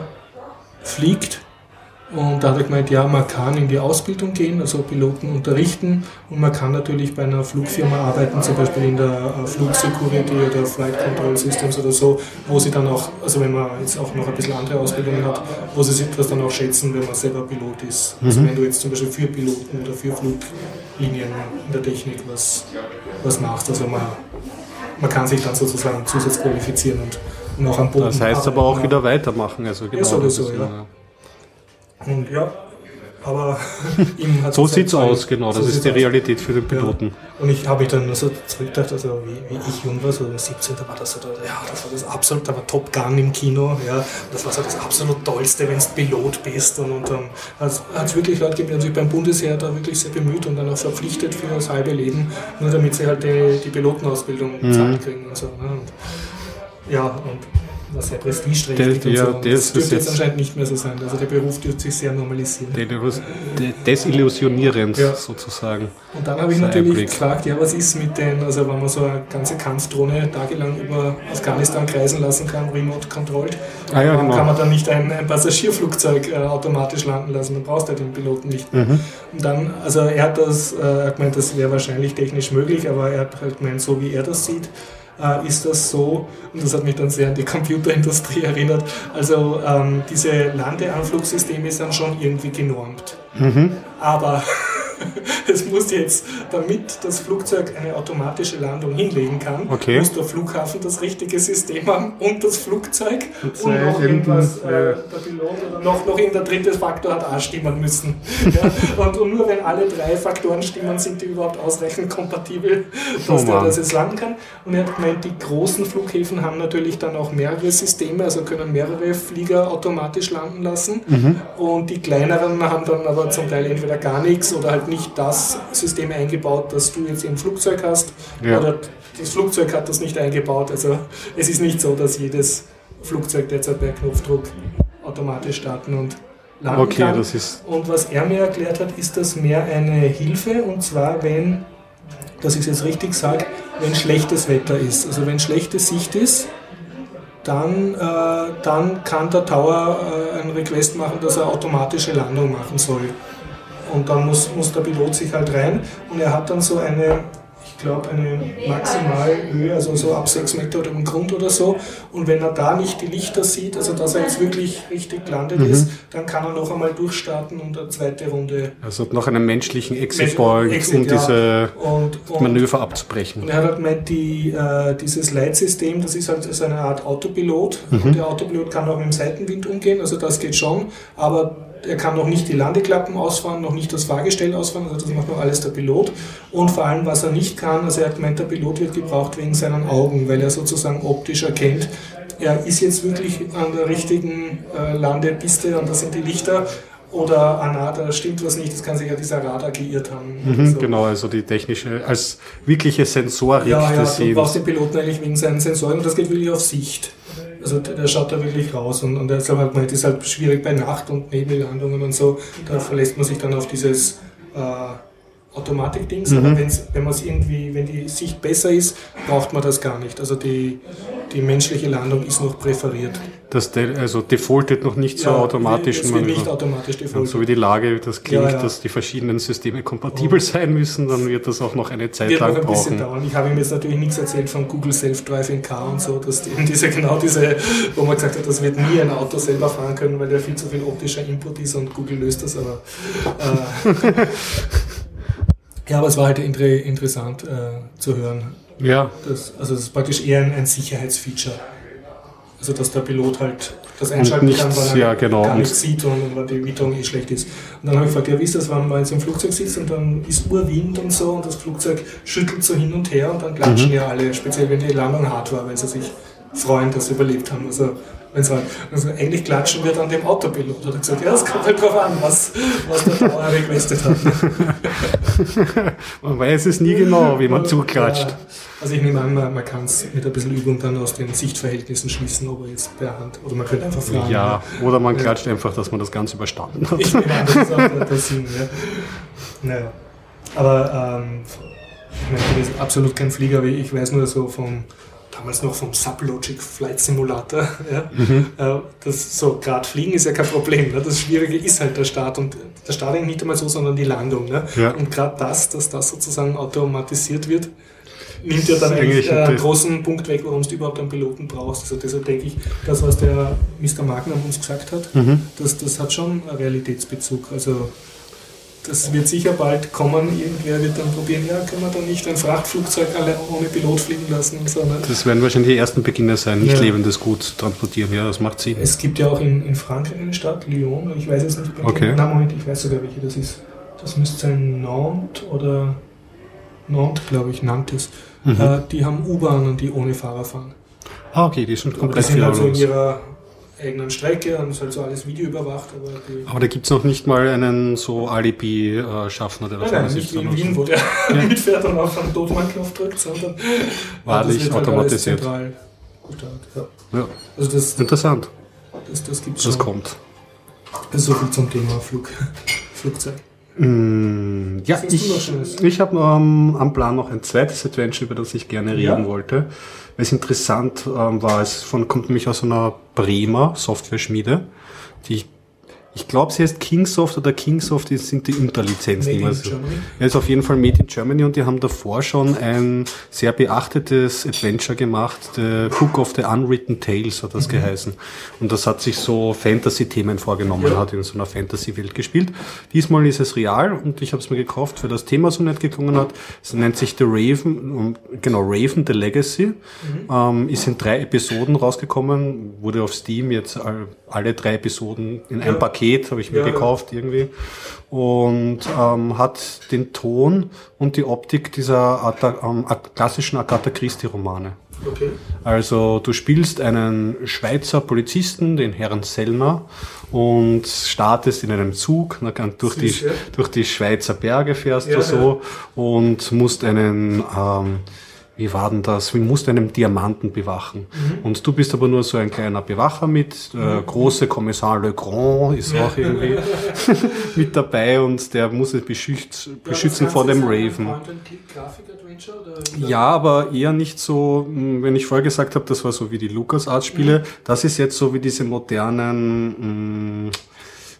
fliegt? Und da hat er gemeint, ja, man kann in die Ausbildung gehen, also Piloten unterrichten und man kann natürlich bei einer Flugfirma arbeiten, zum Beispiel in der äh, Flugsecurity oder Flight Control Systems oder so, wo sie dann auch, also wenn man jetzt auch noch ein bisschen andere Ausbildungen hat, wo sie sich das dann auch schätzen, wenn man selber Pilot ist. Also mhm. Wenn du jetzt zum Beispiel für Piloten oder für Fluglinien in der Technik was, was machst, also man, man kann sich dann sozusagen zusatzqualifizieren und, und auch am Boden. Das heißt aber auch wieder weitermachen, also genau. Ja, sowieso, ja. Und ja, aber (laughs) ihm hat So sieht es aus, genau. Das so ist die Realität aus. für den Piloten. Ja. Und ich habe mich dann so zurückgedacht, also wie, wie ich jung war, so 17, da war das so, ja, das war das absolut, da war Top Gun im Kino, ja, das war so das absolut Tollste, wenn du Pilot bist. Und, und dann hat es wirklich Leute gegeben, die sich beim Bundesheer da wirklich sehr bemüht und dann auch verpflichtet für das halbe Leben, nur damit sie halt die, die Pilotenausbildung mhm. zahlt kriegen und so. Ne? Und, ja, und was sehr prestigeträchtig der, und so. das, das dürfte jetzt anscheinend nicht mehr so sein. Also der Beruf dürfte sich sehr normalisieren. Desillusionierend ja. sozusagen. Und dann habe ich natürlich Einblick. gefragt, ja, was ist mit den, also wenn man so eine ganze Kampfdrohne tagelang über Afghanistan kreisen lassen kann, remote controlled, ah, ja, genau. kann man dann nicht ein, ein Passagierflugzeug äh, automatisch landen lassen, dann brauchst du den Piloten nicht. Mhm. Und dann, also er hat das, äh, er hat gemeint, das wäre wahrscheinlich technisch möglich, aber er hat halt gemeint, so wie er das sieht, äh, ist das so, und das hat mich dann sehr an die (laughs) Computerindustrie erinnert, also ähm, diese Landeanflugsysteme sind schon irgendwie genormt. Mhm. Aber (laughs) es muss jetzt, damit das Flugzeug eine automatische Landung hinlegen kann, okay. muss der Flughafen das richtige System haben und das Flugzeug und, und noch irgendwas, äh, der Pilot oder noch, noch irgendein drittes Faktor hat auch stimmen müssen. (laughs) ja? und, und, nur wenn alle drei Faktoren stimmen, sind die überhaupt ausreichend kompatibel, dass oh der das jetzt landen kann. Und er hat gemeint, die großen Flughäfen haben natürlich dann auch mehrere Systeme, also können mehrere Flieger automatisch landen lassen. Mhm. Und die kleineren haben dann aber zum Teil entweder gar nichts oder halt nicht das System eingebaut, das du jetzt im Flugzeug hast. Ja. Oder das Flugzeug hat das nicht eingebaut. Also es ist nicht so, dass jedes Flugzeug derzeit per Knopfdruck automatisch starten und landen okay, kann. Das ist und was er mir erklärt hat, ist das mehr eine Hilfe und zwar wenn, dass ich es jetzt richtig sage, wenn schlechtes Wetter ist. Also wenn schlechte Sicht ist, dann, äh, dann kann der Tower äh, einen Request machen, dass er automatische Landung machen soll. Und dann muss, muss der Pilot sich halt rein und er hat dann so eine, ich glaube, eine Maximalhöhe, also so ab 6 Meter oder im Grund oder so. Und wenn er da nicht die Lichter sieht, also dass er jetzt wirklich richtig gelandet mhm. ist, dann kann er noch einmal durchstarten und eine zweite Runde. Also noch einen menschlichen Exit Point, Exit, um ja. diese und, und, Manöver abzubrechen. Und er hat halt gemeint, die, äh, dieses Leitsystem, das ist halt so eine Art Autopilot. Mhm. Und der Autopilot kann auch mit dem Seitenwind umgehen, also das geht schon. Aber er kann noch nicht die Landeklappen ausfahren, noch nicht das Fahrgestell ausfahren, also das macht noch alles der Pilot. Und vor allem, was er nicht kann, also er hat gemeint, der Pilot wird gebraucht wegen seinen Augen, weil er sozusagen optisch erkennt, er ist jetzt wirklich an der richtigen äh, Landepiste und da sind die Lichter oder ah na, da stimmt was nicht, das kann sich ja dieser Radar geirrt haben. Mhm, so. Genau, also die technische, als wirkliche Sensorik ja, ja, du brauchst den Piloten eigentlich wegen seinen Sensoren und das geht wirklich auf Sicht. Also der schaut da wirklich raus und, und er sagt man ist halt schwierig bei Nacht und Nebellandungen und so, da verlässt man sich dann auf dieses äh, Automatik-Dings, mhm. aber wenn's, wenn man es irgendwie, wenn die Sicht besser ist, braucht man das gar nicht. Also die, die menschliche Landung ist noch präferiert. Das de also defaultet noch nicht so ja, automatisch. Es wird nicht automatisch defaultet. so wie die Lage das klingt, ja, ja. dass die verschiedenen Systeme kompatibel oh. sein müssen, dann wird das auch noch eine Zeit wird lang noch ein brauchen. Bisschen dauern. Ich habe ihm jetzt natürlich nichts erzählt von Google Self-Driving Car und so, dass die, diese, genau diese, wo man gesagt hat, das wird nie ein Auto selber fahren können, weil der viel zu viel optischer Input ist und Google löst das, aber äh, (laughs) ja, aber es war halt interessant äh, zu hören, ja. Das, also das ist praktisch eher ein, ein Sicherheitsfeature. Also dass der Pilot halt das einschalten nichts, kann, weil er ja, genau. gar nichts sieht und, weil die Witterung eh schlecht ist. Und dann habe ich gefragt, ja wie ist das, wenn man jetzt im Flugzeug sitzt und dann ist Urwind und so und das Flugzeug schüttelt so hin und her und dann klatschen mhm. ja alle, speziell wenn die Landung hart war, weil sie sich freuen, dass sie überlebt haben. Also sie also eigentlich klatschen wir dann dem Autopilot. Hat er gesagt, ja, es kommt halt drauf an, was, was der Dauer requestet hat. (laughs) man weiß es nie genau, wie man zuklatscht. Ja, also ich nehme an, man, man kann es mit ein bisschen Übung dann aus den Sichtverhältnissen schließen, ob er jetzt per Hand, oder man könnte einfach fragen. Ja, oder man klatscht ja. einfach, dass man das Ganze überstanden hat. Ich nehme an, das ist auch der Sinn, ja. Naja. Aber ähm, ich meine, ich bin absolut kein Flieger, ich weiß nur so vom damals noch vom Sublogic Flight Simulator. (laughs) Ja? Mhm. Äh, das so gerade fliegen ist ja kein Problem. Ne? Das Schwierige ist halt der Start und der Start eigentlich nicht einmal so, sondern die Landung. Ne? Ja. Und gerade das, dass das sozusagen automatisiert wird, nimmt ja dann eigentlich äh, einen großen Punkt weg, warum du überhaupt einen Piloten brauchst. Also deshalb denke ich, das, was der Mr. Magnum uns gesagt hat, mhm. das, das hat schon einen Realitätsbezug. Also das wird sicher bald kommen. Irgendwer wird dann probieren, ja, können wir da nicht ein Frachtflugzeug alle ohne Pilot fliegen lassen und so. Ne? Das werden wahrscheinlich die ersten Beginner sein, nicht ja. lebendes Gut transportieren. Ja, das macht Sinn. Es gibt ja auch in, in Frankreich eine Stadt, Lyon, ich weiß jetzt nicht, okay. Nein, Moment, ich weiß sogar welche das ist. Das müsste sein Nantes oder Nantes, glaube ich, Nantes. Mhm. Äh, die haben U-Bahnen, die ohne Fahrer fahren. Ah, okay, die sind komplett die sind also in ihrer eigenen Strecke und ist halt so alles Video überwacht. Aber, aber da gibt es noch nicht mal einen so Alibi-Schaffner, der vorne sitzt. Nicht wie in Wien, wo der ja. mitfährt und auf einen Totmann-Knopf drückt, sondern wahrlich halt automatisiert. Gut, ja. ja. Also das, Interessant. Das, das gibt's Das kommt. Das ist so viel zum Thema Flug, (laughs) Flugzeug. Mm, ja, ich, ich habe ähm, am Plan noch ein zweites Adventure, über das ich gerne reden ja. wollte. Weil es interessant ähm, war, es von, kommt nämlich aus einer Bremer Software-Schmiede, die ich ich glaube, sie heißt Kingsoft oder Kingsoft die sind die Unterlizenzen. Made also, er ist auf jeden Fall Made in Germany und die haben davor schon ein sehr beachtetes Adventure gemacht. The Book of the Unwritten Tales hat das mhm. geheißen. Und das hat sich so Fantasy-Themen vorgenommen, ja. hat in so einer Fantasy-Welt gespielt. Diesmal ist es real und ich habe es mir gekauft, weil das Thema so nett geklungen hat. Es nennt sich The Raven, genau, Raven the Legacy. Mhm. Ähm, ist in drei Episoden rausgekommen, wurde auf Steam jetzt alle drei Episoden in ein Paket Paket, habe ich mir ja, gekauft irgendwie. Und ähm, hat den Ton und die Optik dieser Ata, ähm, klassischen Agatha Christie-Romane. Okay. Also du spielst einen Schweizer Polizisten, den Herrn Sellner, und startest in einem Zug, durch, die, durch die Schweizer Berge fährst ja, du so ja. und musst einen ähm, wie war denn das? Wie musst du einen Diamanten bewachen? Mhm. Und du bist aber nur so ein kleiner Bewacher mit, äh, mhm. große Kommissar Le Grand ist ja. auch irgendwie (laughs) mit dabei und der muss es beschütz, beschützen ja, vor dem Raven. Ja, aber eher nicht so, hm, wenn ich vorher gesagt habe, das war so wie die LucasArts Spiele, mhm. das ist jetzt so wie diese modernen, mh, hm,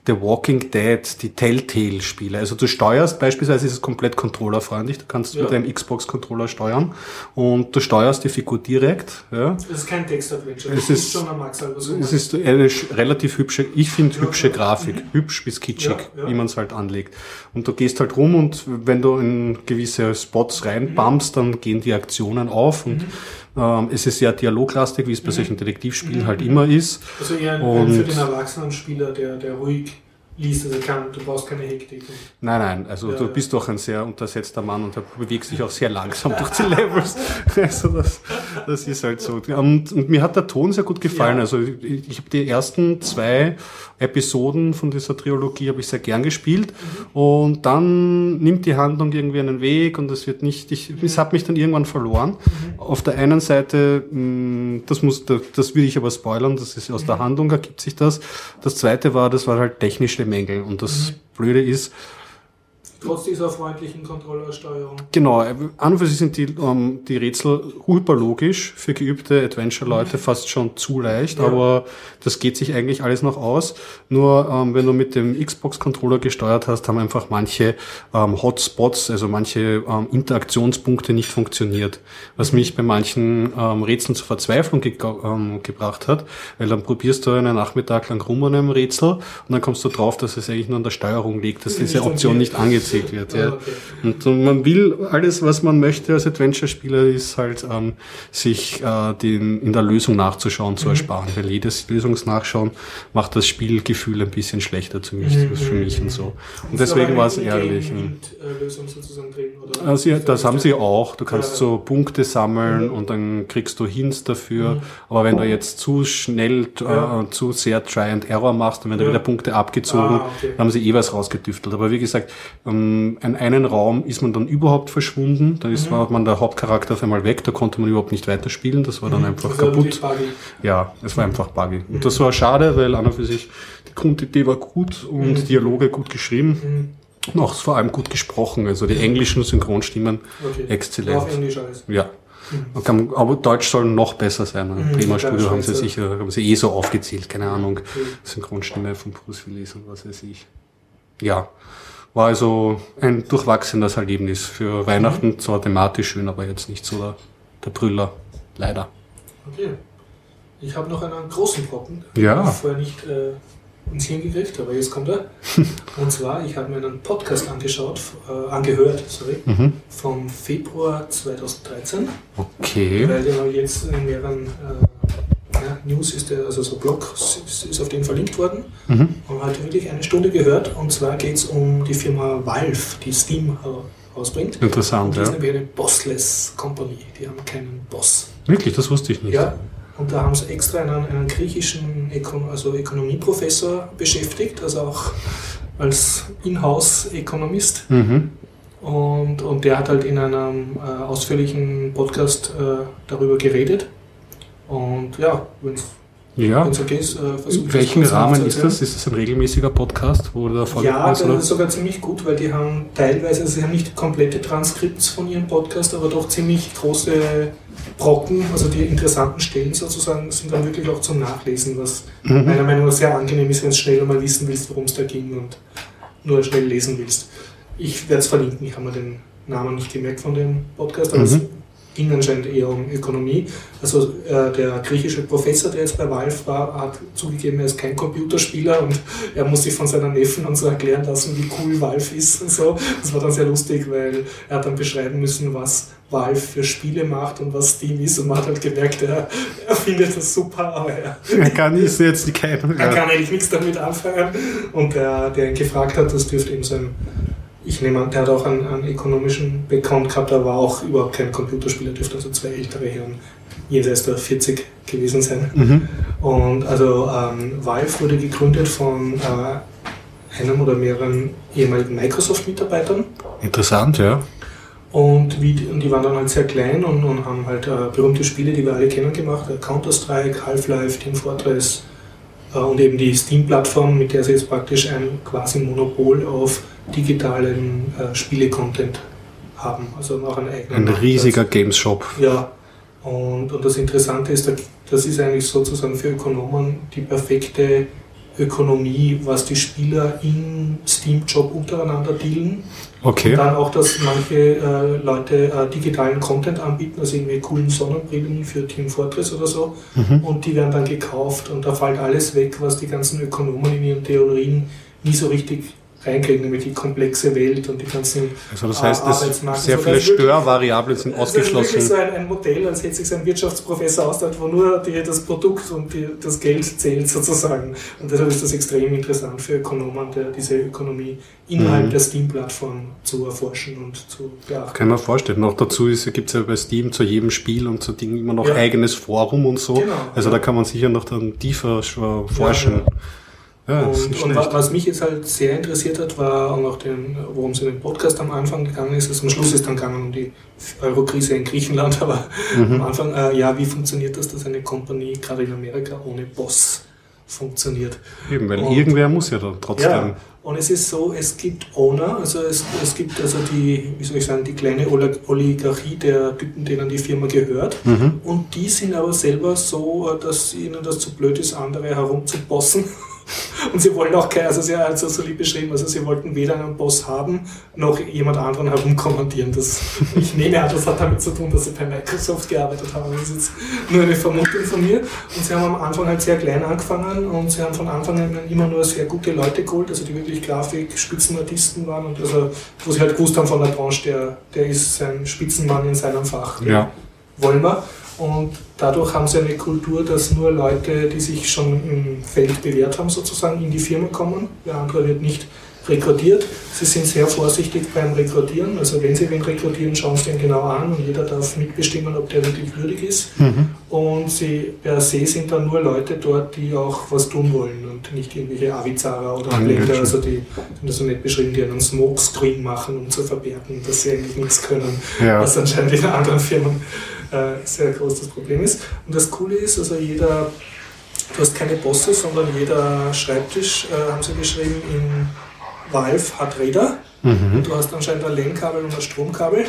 The Walking Dead, die Telltale-Spiele. Also du steuerst, beispielsweise ist es komplett controllerfreundlich, du kannst ja. mit einem Xbox-Controller steuern und du steuerst die Figur direkt. Ja. Das ist kein Text-Adventure, das ist schon am Max Es ist eine relativ hübsche, ich finde ja, hübsche Grafik, mhm. hübsch bis kitschig, wie man es halt anlegt. Und du gehst halt rum und wenn du in gewisse Spots reinbumpst, dann gehen die Aktionen auf und mhm. Ähm, es ist sehr dialoglastig, wie es bei mhm. solchen Detektivspielen halt immer ist. Also eher ein, und für den erwachsenen Spieler, der, der ruhig liest. Also kann, du brauchst keine Hektik. Nein, nein, also ja, du bist doch ein sehr untersetzter Mann und bewegst dich auch sehr langsam durch die Levels. (laughs) Also das, das ist halt so. Und, und, mir hat der Ton sehr gut gefallen. Ja. Also ich, ich habe die ersten zwei Episoden von dieser Trilogie habe ich sehr gern gespielt mhm. und dann nimmt die Handlung irgendwie einen Weg und es wird nicht, ich, es hat mich dann irgendwann verloren. Mhm. Auf der einen Seite, mm, das muss, das will ich aber spoilern, das ist aus der Handlung ergibt sich das. Das zweite war, das war halt technische Mängel und das mhm. Blöde ist, Trotz dieser freundlichen Kontrollersteuerung. Genau, an und für sich sind die, ähm, die Rätsel hyperlogisch, für geübte Adventure-Leute mhm. fast schon zu leicht, ja. aber das geht sich eigentlich alles noch aus. Nur ähm, wenn du mit dem Xbox-Controller gesteuert hast, haben einfach manche ähm, Hotspots, also manche ähm, Interaktionspunkte nicht funktioniert, was mhm. mich bei manchen ähm, Rätseln zur Verzweiflung ge ähm, gebracht hat, weil dann probierst du einen Nachmittag lang rum an einem Rätsel und dann kommst du drauf, dass es eigentlich nur an der Steuerung liegt, dass diese Option nicht angezeigt erzählt wird. Ja. Und, und, man will alles, was man möchte als Adventure-Spieler, ist halt ähm, sich äh, den, in der Lösung nachzuschauen zu mhm. ersparen. Weil jedes Lösungsnachschauen macht das Spielgefühl ein bisschen schlechter zumindest mhm. für mich und so. Und deswegen war es ehrlich. Also, ja, das haben sie auch. Du kannst so Punkte sammeln mhm. und dann kriegst du Hints dafür. Mhm. Aber wenn du jetzt zu schnell, äh, zu sehr Try and Error machst und wenn du wieder Punkte abgezogen, ah, okay. dann haben sie eh was rausgedüftelt. Aber wie gesagt, ähm, ähm, in einen Raum ist man dann überhaupt verschwunden. Da ist, mhm. war man der Hauptcharakter auf einmal weg, da konnte man überhaupt nicht weiterspielen. Das war dann mhm. einfach kaputt. Ja, es war einfach buggy. Und das war schade, weil an und für sich die Grundidee war gut und mhm. Dialoge gut geschrieben. Mhm. Und auch vor allem gut gesprochen. Also die englischen Synchronstimmen okay. exzellent. Auf Englisch alles. Ja. Mhm. Aber Deutsch soll noch besser sein. Mhm, Prima Studio haben sie sicher, haben sie eh so aufgezählt, keine Ahnung. Mhm. Synchronstimme von Bruce Willis und was weiß ich. Ja. War also ein durchwachsenes Erlebnis. Für Weihnachten mhm. zwar thematisch schön, aber jetzt nicht so der, der Brüller. Leider. Okay. Ich habe noch einen großen Brocken. Ja. Ich vorher nicht äh, ins Hirn gekriegt, aber jetzt kommt er. (laughs) Und zwar, ich habe mir einen Podcast angeschaut, äh, angehört, sorry, mhm. vom Februar 2013. Okay. Weil der jetzt in mehreren äh, ja, News ist der, also so Blog ist, ist auf den verlinkt worden. Mhm. Und halt wirklich eine Stunde gehört. Und zwar geht es um die Firma Valve, die Steam rausbringt. Interessant, und die ja. ist nämlich eine Bossless Company. Die haben keinen Boss. Wirklich, das wusste ich nicht. Ja. Und da haben sie extra einen, einen griechischen Ökon also Ökonomieprofessor beschäftigt, also auch als Inhouse-Ökonomist. Mhm. Und, und der hat halt in einem äh, ausführlichen Podcast äh, darüber geredet. Und ja, wenn es ja. okay ist, äh, versuche In welchem Rahmen ist das? Ist das ein regelmäßiger Podcast? Wo der ja, das ist sogar ziemlich gut, weil die haben teilweise, also sie haben nicht komplette Transkripts von ihrem Podcast, aber doch ziemlich große Brocken, also die interessanten Stellen sozusagen, sind dann wirklich auch zum Nachlesen, was mhm. meiner Meinung nach sehr angenehm ist, wenn du schnell mal wissen willst, worum es da ging und nur schnell lesen willst. Ich werde es verlinken, ich habe mir den Namen nicht gemerkt von dem Podcast, aber mhm ging anscheinend eher um Ökonomie. Also äh, der griechische Professor, der jetzt bei Valve war, hat zugegeben, er ist kein Computerspieler und er muss sich von seinen Neffen und so erklären lassen, wie cool Valve ist und so. Das war dann sehr lustig, weil er hat dann beschreiben müssen, was Valve für Spiele macht und was Steam ist und man hat halt gemerkt, er, er findet das super, aber er, er kann ist jetzt kein, er kann eigentlich nichts damit anfangen und der, der ihn gefragt hat, das dürfte eben sein ich nehme an, der hat auch einen, einen ökonomischen Background gehabt, aber war auch überhaupt kein Computerspieler, dürfte also zwei ältere Herren jenseits der 40 gewesen sein. Mhm. Und also ähm, Valve wurde gegründet von äh, einem oder mehreren ehemaligen Microsoft-Mitarbeitern. Interessant, ja. Und, wie, und die waren dann halt sehr klein und, und haben halt äh, berühmte Spiele, die wir alle kennen, gemacht. Counter-Strike, Half-Life, Team Fortress äh, und eben die Steam-Plattform, mit der sie jetzt praktisch ein quasi Monopol auf digitalen äh, Spiele-Content haben. Also noch einen eigenen. Ein riesiger Games-Shop. Ja. Und, und das Interessante ist, das ist eigentlich sozusagen für Ökonomen die perfekte Ökonomie, was die Spieler im Steam-Job untereinander dealen. Okay. Und dann auch, dass manche äh, Leute äh, digitalen Content anbieten, also irgendwie coolen Sonnenbrillen für Team Fortress oder so. Mhm. Und die werden dann gekauft und da fällt alles weg, was die ganzen Ökonomen in ihren Theorien nie so richtig reinkriegen, nämlich die komplexe Welt und die ganzen Also das heißt, dass Arbeitsmarkt. sehr viele Störvariablen sind das ist wirklich ausgeschlossen. so ein, ein Modell, als hätte sich ein Wirtschaftsprofessor ausgedacht, wo nur die, das Produkt und die, das Geld zählt sozusagen. Und deshalb ist das extrem interessant für Ökonomen, der, diese Ökonomie innerhalb Mhm. der Steam-Plattform zu erforschen und zu beachten. Kann man vorstellen. Noch dazu gibt es ja bei Steam zu jedem Spiel und zu Dingen immer noch Ja. eigenes Forum und so. Genau, also ja. da kann man sicher noch dann tiefer forschen. Ja, nicht Und, und was mich jetzt halt sehr interessiert hat, war auch den, worum es in dem Podcast am Anfang gegangen ist. Also am Schluss ist dann gegangen um die Eurokrise in Griechenland, (laughs) aber Mhm. am Anfang, äh, ja, wie funktioniert das, dass eine Kompanie gerade in Amerika ohne Boss funktioniert? Eben, weil und- irgendwer muss ja dann trotzdem. Ja, und es ist so, es gibt Owner, also es, es gibt also die, wie soll ich sagen, die kleine Olig- Oligarchie der Typen, denen die Firma gehört. Mhm. Und die sind aber selber so, äh, dass ihnen das zu blöd ist, andere herumzubossen. (laughs) Und sie wollen auch kein, also sie hat es so lieb beschrieben, also sie wollten weder einen Boss haben, noch jemand anderen herumkommandieren. Das, ich nehme an, das hat damit zu tun, dass sie bei Microsoft gearbeitet haben. Das ist jetzt nur eine Vermutung von mir. Und sie haben am Anfang halt sehr klein angefangen und sie haben von Anfang an immer nur sehr gute Leute geholt, also die wirklich Grafik-Spitzenartisten waren und also, wo sie halt gewusst haben von der Branche, der, der ist ein Spitzenmann in seinem Fach Ja. wollen wir. Und dadurch haben sie eine Kultur, dass nur Leute, die sich schon im Feld bewährt haben, sozusagen in die Firma kommen. Der andere wird nicht rekrutiert. Sie sind sehr vorsichtig beim Rekrutieren. Also wenn sie wen rekrutieren, schauen sie den genau an und jeder darf mitbestimmen, ob der wirklich würdig ist. Mhm. Und sie per se sind dann nur Leute dort, die auch was tun wollen und nicht irgendwelche Avizara oder Blender, also die sind das so nicht beschrieben, die einen Smokescreen machen, um zu verbergen, dass sie eigentlich nichts können Ja. was anscheinend in anderen Firmen äh, sehr groß das Problem ist. Und das Coole ist, also jeder, du hast keine Bosse, sondern jeder Schreibtisch, äh, haben sie geschrieben, in Valve hat Räder. Mhm. Du hast anscheinend ein LAN-Kabel und ein Stromkabel.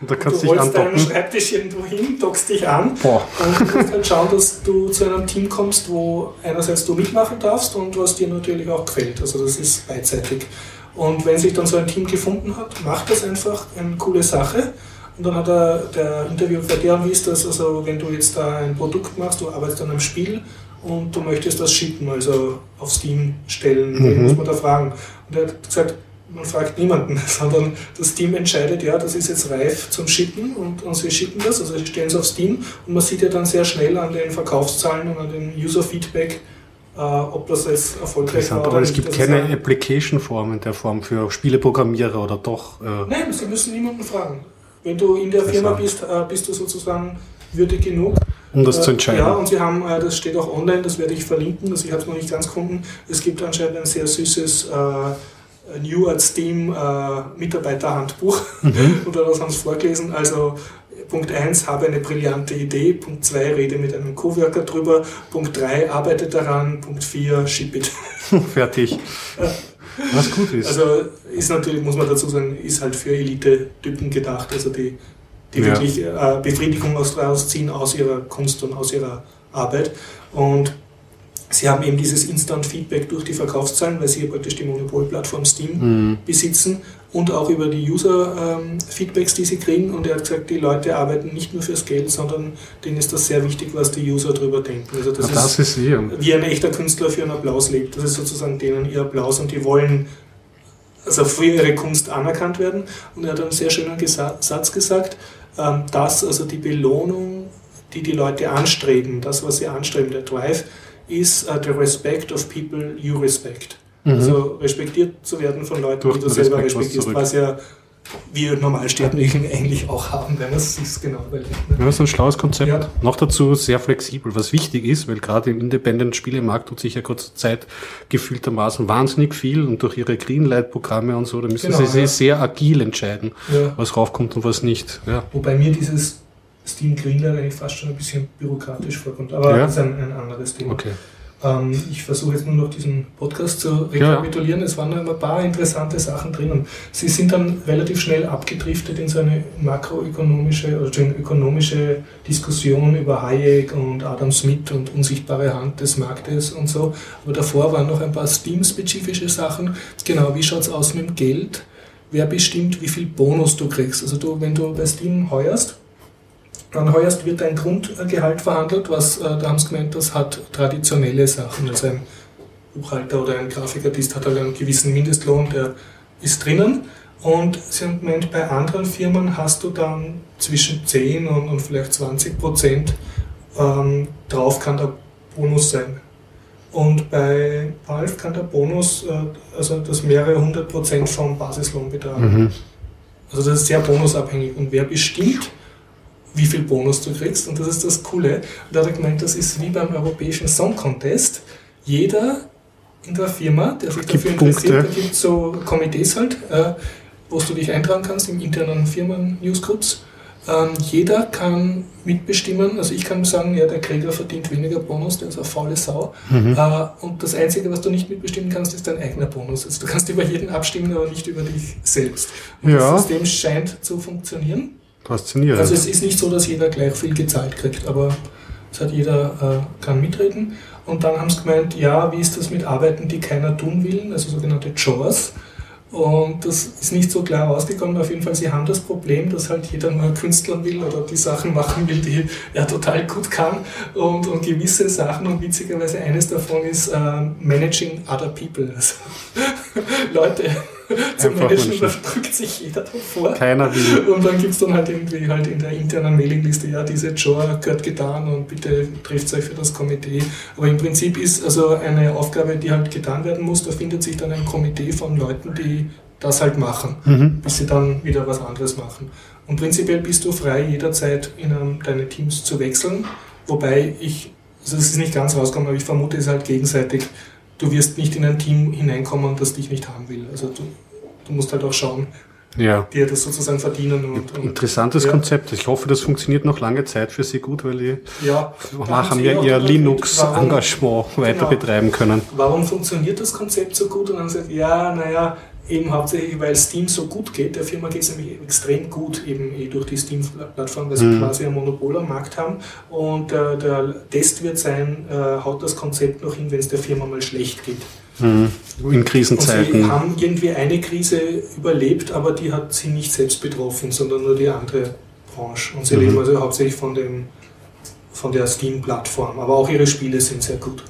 Und da kannst du holst deinen andocken. Schreibtisch irgendwo hin, dockst dich an Boah. und du musst halt schauen, dass du zu einem Team kommst, wo einerseits du mitmachen darfst und was dir natürlich auch gefällt. Also das ist beidseitig. Und wenn sich dann so ein Team gefunden hat, macht das einfach eine coole Sache. Und dann hat er, der Interview bei der wie ist das, also wenn du jetzt da ein Produkt machst, du arbeitest an einem Spiel und du möchtest das shippen, also auf Steam stellen, Mhm. muss man da fragen? Und er hat gesagt, man fragt niemanden, (laughs) sondern das Team entscheidet, ja, das ist jetzt reif zum Shippen und, und sie shippen das, also sie stellen es auf Steam und man sieht ja dann sehr schnell an den Verkaufszahlen und an den User-Feedback, äh, ob das jetzt erfolgreich war aber es gibt Also keine sagen- Application-Form in der Form für Spieleprogrammierer oder doch. Äh, Nein, Sie müssen niemanden fragen. Wenn du in der Firma bist, äh, bist du sozusagen würdig genug. um das Äh, zu entscheiden. Ja, und Sie haben, äh, das steht auch online, das werde ich verlinken, also ich habe es noch nicht ganz gefunden. Es gibt anscheinend ein sehr süßes New at Steam Mitarbeiterhandbuch. Mhm. (laughs) Und das haben Sie vorgelesen. Also Punkt 1, habe eine brillante Idee. Punkt 2, rede mit einem Coworker drüber. Punkt 3, arbeite daran. Punkt 4, ship it. (laughs) Fertig. Was gut ist. Also ist natürlich, muss man dazu sagen, ist halt für Elite-Typen gedacht, also die, die Ja. wirklich äh, Befriedigung aus, rausziehen aus ihrer Kunst und aus ihrer Arbeit. Und sie haben eben dieses Instant-Feedback durch die Verkaufszahlen, weil sie hier praktisch die Monopolplattform Steam Mhm. besitzen und auch über die User-Feedbacks, die sie kriegen. Und er hat gesagt, die Leute arbeiten nicht nur fürs Geld, sondern denen ist das sehr wichtig, was die User darüber denken. Also das, Ja, das ist eh. wie ein echter Künstler für einen Applaus lebt. Das ist sozusagen denen ihr Applaus und die wollen also für ihre Kunst anerkannt werden. Und er hat einen sehr schönen Gesa Satz gesagt, ähm, dass also die Belohnung, die die Leute anstreben, das, was sie anstreben, der Drive, ist uh, the respect of people you respect. Also respektiert zu werden von Leuten, Mhm. Durch die du selber Respekt respektierst, was ja wir Normalsterblichen (laughs) eigentlich auch haben, wenn man es sich genau überlegt. ne? Ja, das ist ein schlaues Konzept. Ja. Noch dazu sehr flexibel, was wichtig ist, weil gerade im Independent-Spielemarkt tut sich ja kurzer Zeit gefühltermaßen wahnsinnig viel und durch ihre Greenlight-Programme und so, da müssen Genau, sie ja. sehr agil entscheiden, Ja. was raufkommt und was nicht. Ja. Wobei mir dieses Steam Greenlight eigentlich fast schon ein bisschen bürokratisch vorkommt, aber Ja. das ist ein, ein anderes Thema. Okay. Ähm, ich versuche jetzt nur noch diesen Podcast zu rekapitulieren. Ja. Es waren noch ein paar interessante Sachen drin und sie sind dann relativ schnell abgedriftet in so eine makroökonomische oder also ökonomische Diskussion über Hayek und Adam Smith und unsichtbare Hand des Marktes und so. Aber davor waren noch ein paar Steam-spezifische Sachen. Genau, wie schaut es aus mit dem Geld? Wer bestimmt, wie viel Bonus du kriegst? Also du, wenn du bei Steam heuerst, dann heuerst wird ein Grundgehalt verhandelt, was, äh, da haben sie gemeint, das hat traditionelle Sachen. Also ein Buchhalter oder ein Grafikartist hat halt einen gewissen Mindestlohn, der ist drinnen. Und sie haben gemeint, bei anderen Firmen hast du dann zwischen 10 und, und vielleicht 20 Prozent ähm, drauf kann der Bonus sein. Und bei Valve kann der Bonus, äh, also das mehrere hundert Prozent vom Basislohn betragen. Mhm. Also das ist sehr bonusabhängig. Und wer bestimmt, wie viel Bonus du kriegst. Und das ist das Coole. Da hat er gemeint, das ist wie beim Europäischen Song Contest. Jeder in der Firma, der sich dafür interessiert, da gibt es so Komitees halt, äh, wo du dich eintragen kannst im internen Firmen-Newsgroups. Ähm, jeder kann mitbestimmen, also ich kann sagen, ja, der Krieger verdient weniger Bonus, der ist eine faule Sau. Mhm. Äh, und das Einzige, was du nicht mitbestimmen kannst, ist dein eigener Bonus. Also du kannst über jeden abstimmen, aber nicht über dich selbst. Und ja. das System scheint zu funktionieren. Faszinierend. Also es ist nicht so, dass jeder gleich viel gezahlt kriegt, aber es hat jeder äh, kann mitreden. Und dann haben sie gemeint, ja, wie ist das mit Arbeiten, die keiner tun will, also sogenannte Chores. Und das ist nicht so klar ausgekommen. Auf jeden Fall, sie haben das Problem, dass halt jeder nur Künstler will oder die Sachen machen will, die er total gut kann. Und, und gewisse Sachen, und witzigerweise eines davon ist äh, Managing Other People. Also, (laughs) Leute (laughs) zum Managen, da drückt sich jeder davor. Keiner will. Und dann gibt es dann halt irgendwie halt in der internen Mailingliste, ja, diese Joa gehört getan und bitte trifft euch für das Komitee. Aber im Prinzip ist also eine Aufgabe, die halt getan werden muss, da findet sich dann ein Komitee von Leuten, die das halt machen, mhm. bis sie dann wieder was anderes machen. Und prinzipiell bist du frei, jederzeit in einem, deine Teams zu wechseln, wobei ich, also es ist nicht ganz rausgekommen, aber ich vermute es halt gegenseitig, du wirst nicht in ein Team hineinkommen, das dich nicht haben will. Also du, du musst halt auch schauen, ja. dir das sozusagen verdienen. Und, und Interessantes ja. Konzept. Ich hoffe, das funktioniert noch lange Zeit für Sie gut, weil die ja, nachher mehr ihr Linux-Engagement weiter genau. betreiben können. Warum funktioniert das Konzept so gut? Und dann sagt, ja, naja, Eben hauptsächlich, weil Steam so gut geht. Der Firma geht es nämlich extrem gut, eben eh durch die Steam-Plattform, weil sie mhm. quasi ein Monopol am Markt haben. Und äh, der Test wird sein, äh, haut das Konzept noch hin, wenn es der Firma mal schlecht geht. Mhm. In Krisenzeiten. Und sie haben irgendwie eine Krise überlebt, aber die hat sie nicht selbst betroffen, sondern nur die andere Branche. Und sie mhm. leben also hauptsächlich von, dem, von der Steam-Plattform. Aber auch ihre Spiele sind sehr gut.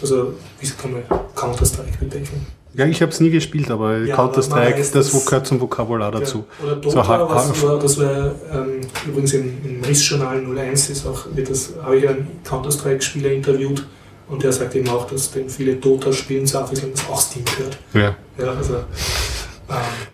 Also, wie kann man Counter-Strike bezeichnen? Ja, ich habe es nie gespielt, aber ja, Counter-Strike, das gehört zum Vokabular dazu. Ja. Oder Dota, so, was war, das war ähm, übrigens im, im RIS-Journal 01 ist auch, wird das, habe ich einen Counter-Strike-Spieler interviewt und der sagt eben auch, dass den viele Dota spielen, so dass auch Steam gehört. Ja. ja also, ähm,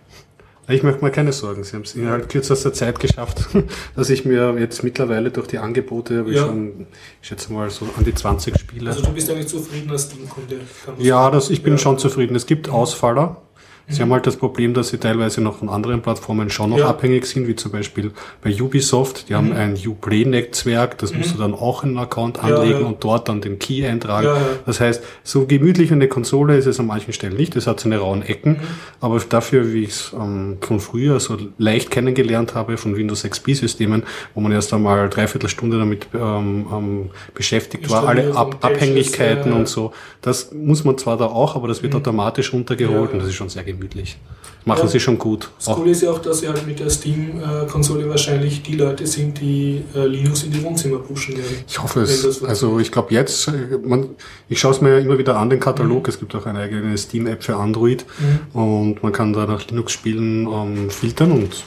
ich mache mir keine Sorgen. Sie haben es innerhalb kürzester Zeit geschafft, (laughs) dass ich mir jetzt mittlerweile durch die Angebote, habe ja. schon, ich schätze mal so an die 20 Spiele. Also du bist eigentlich zufrieden als Steam-Kunde? Ja, das, ich bin ja. schon zufrieden. Es gibt Ausfaller, Sie haben halt das Problem, dass sie teilweise noch von anderen Plattformen schon noch ja. abhängig sind, wie zum Beispiel bei Ubisoft. Die haben mhm. ein Uplay-Netzwerk, das mhm. musst du dann auch in einen Account anlegen ja, ja. und dort dann den Key eintragen. Das heißt, so gemütlich eine Konsole ist es an manchen Stellen nicht. Es hat seine rauen Ecken, mhm. aber dafür, wie ich es ähm, von früher so leicht kennengelernt habe, von Windows XP-Systemen, wo man erst einmal dreiviertel Stunde damit ähm, ähm, beschäftigt war, alle Ab Abhängigkeiten und so. Das muss man zwar da auch, aber das wird mhm. automatisch runtergeholt und das ist schon sehr gemütlich gemütlich. Machen ja, sie schon gut. Das Coole ist ja auch, dass sie halt mit der Steam-Konsole wahrscheinlich die Leute sind, die äh, Linux in die Wohnzimmer pushen werden. Ich hoffe es. Also ich glaube jetzt, äh, man, ich schaue es mir ja immer wieder an, den Katalog. Mhm. Es gibt auch eine eigene Steam-App für Android mhm. und man kann da nach Linux-Spielen ähm, filtern und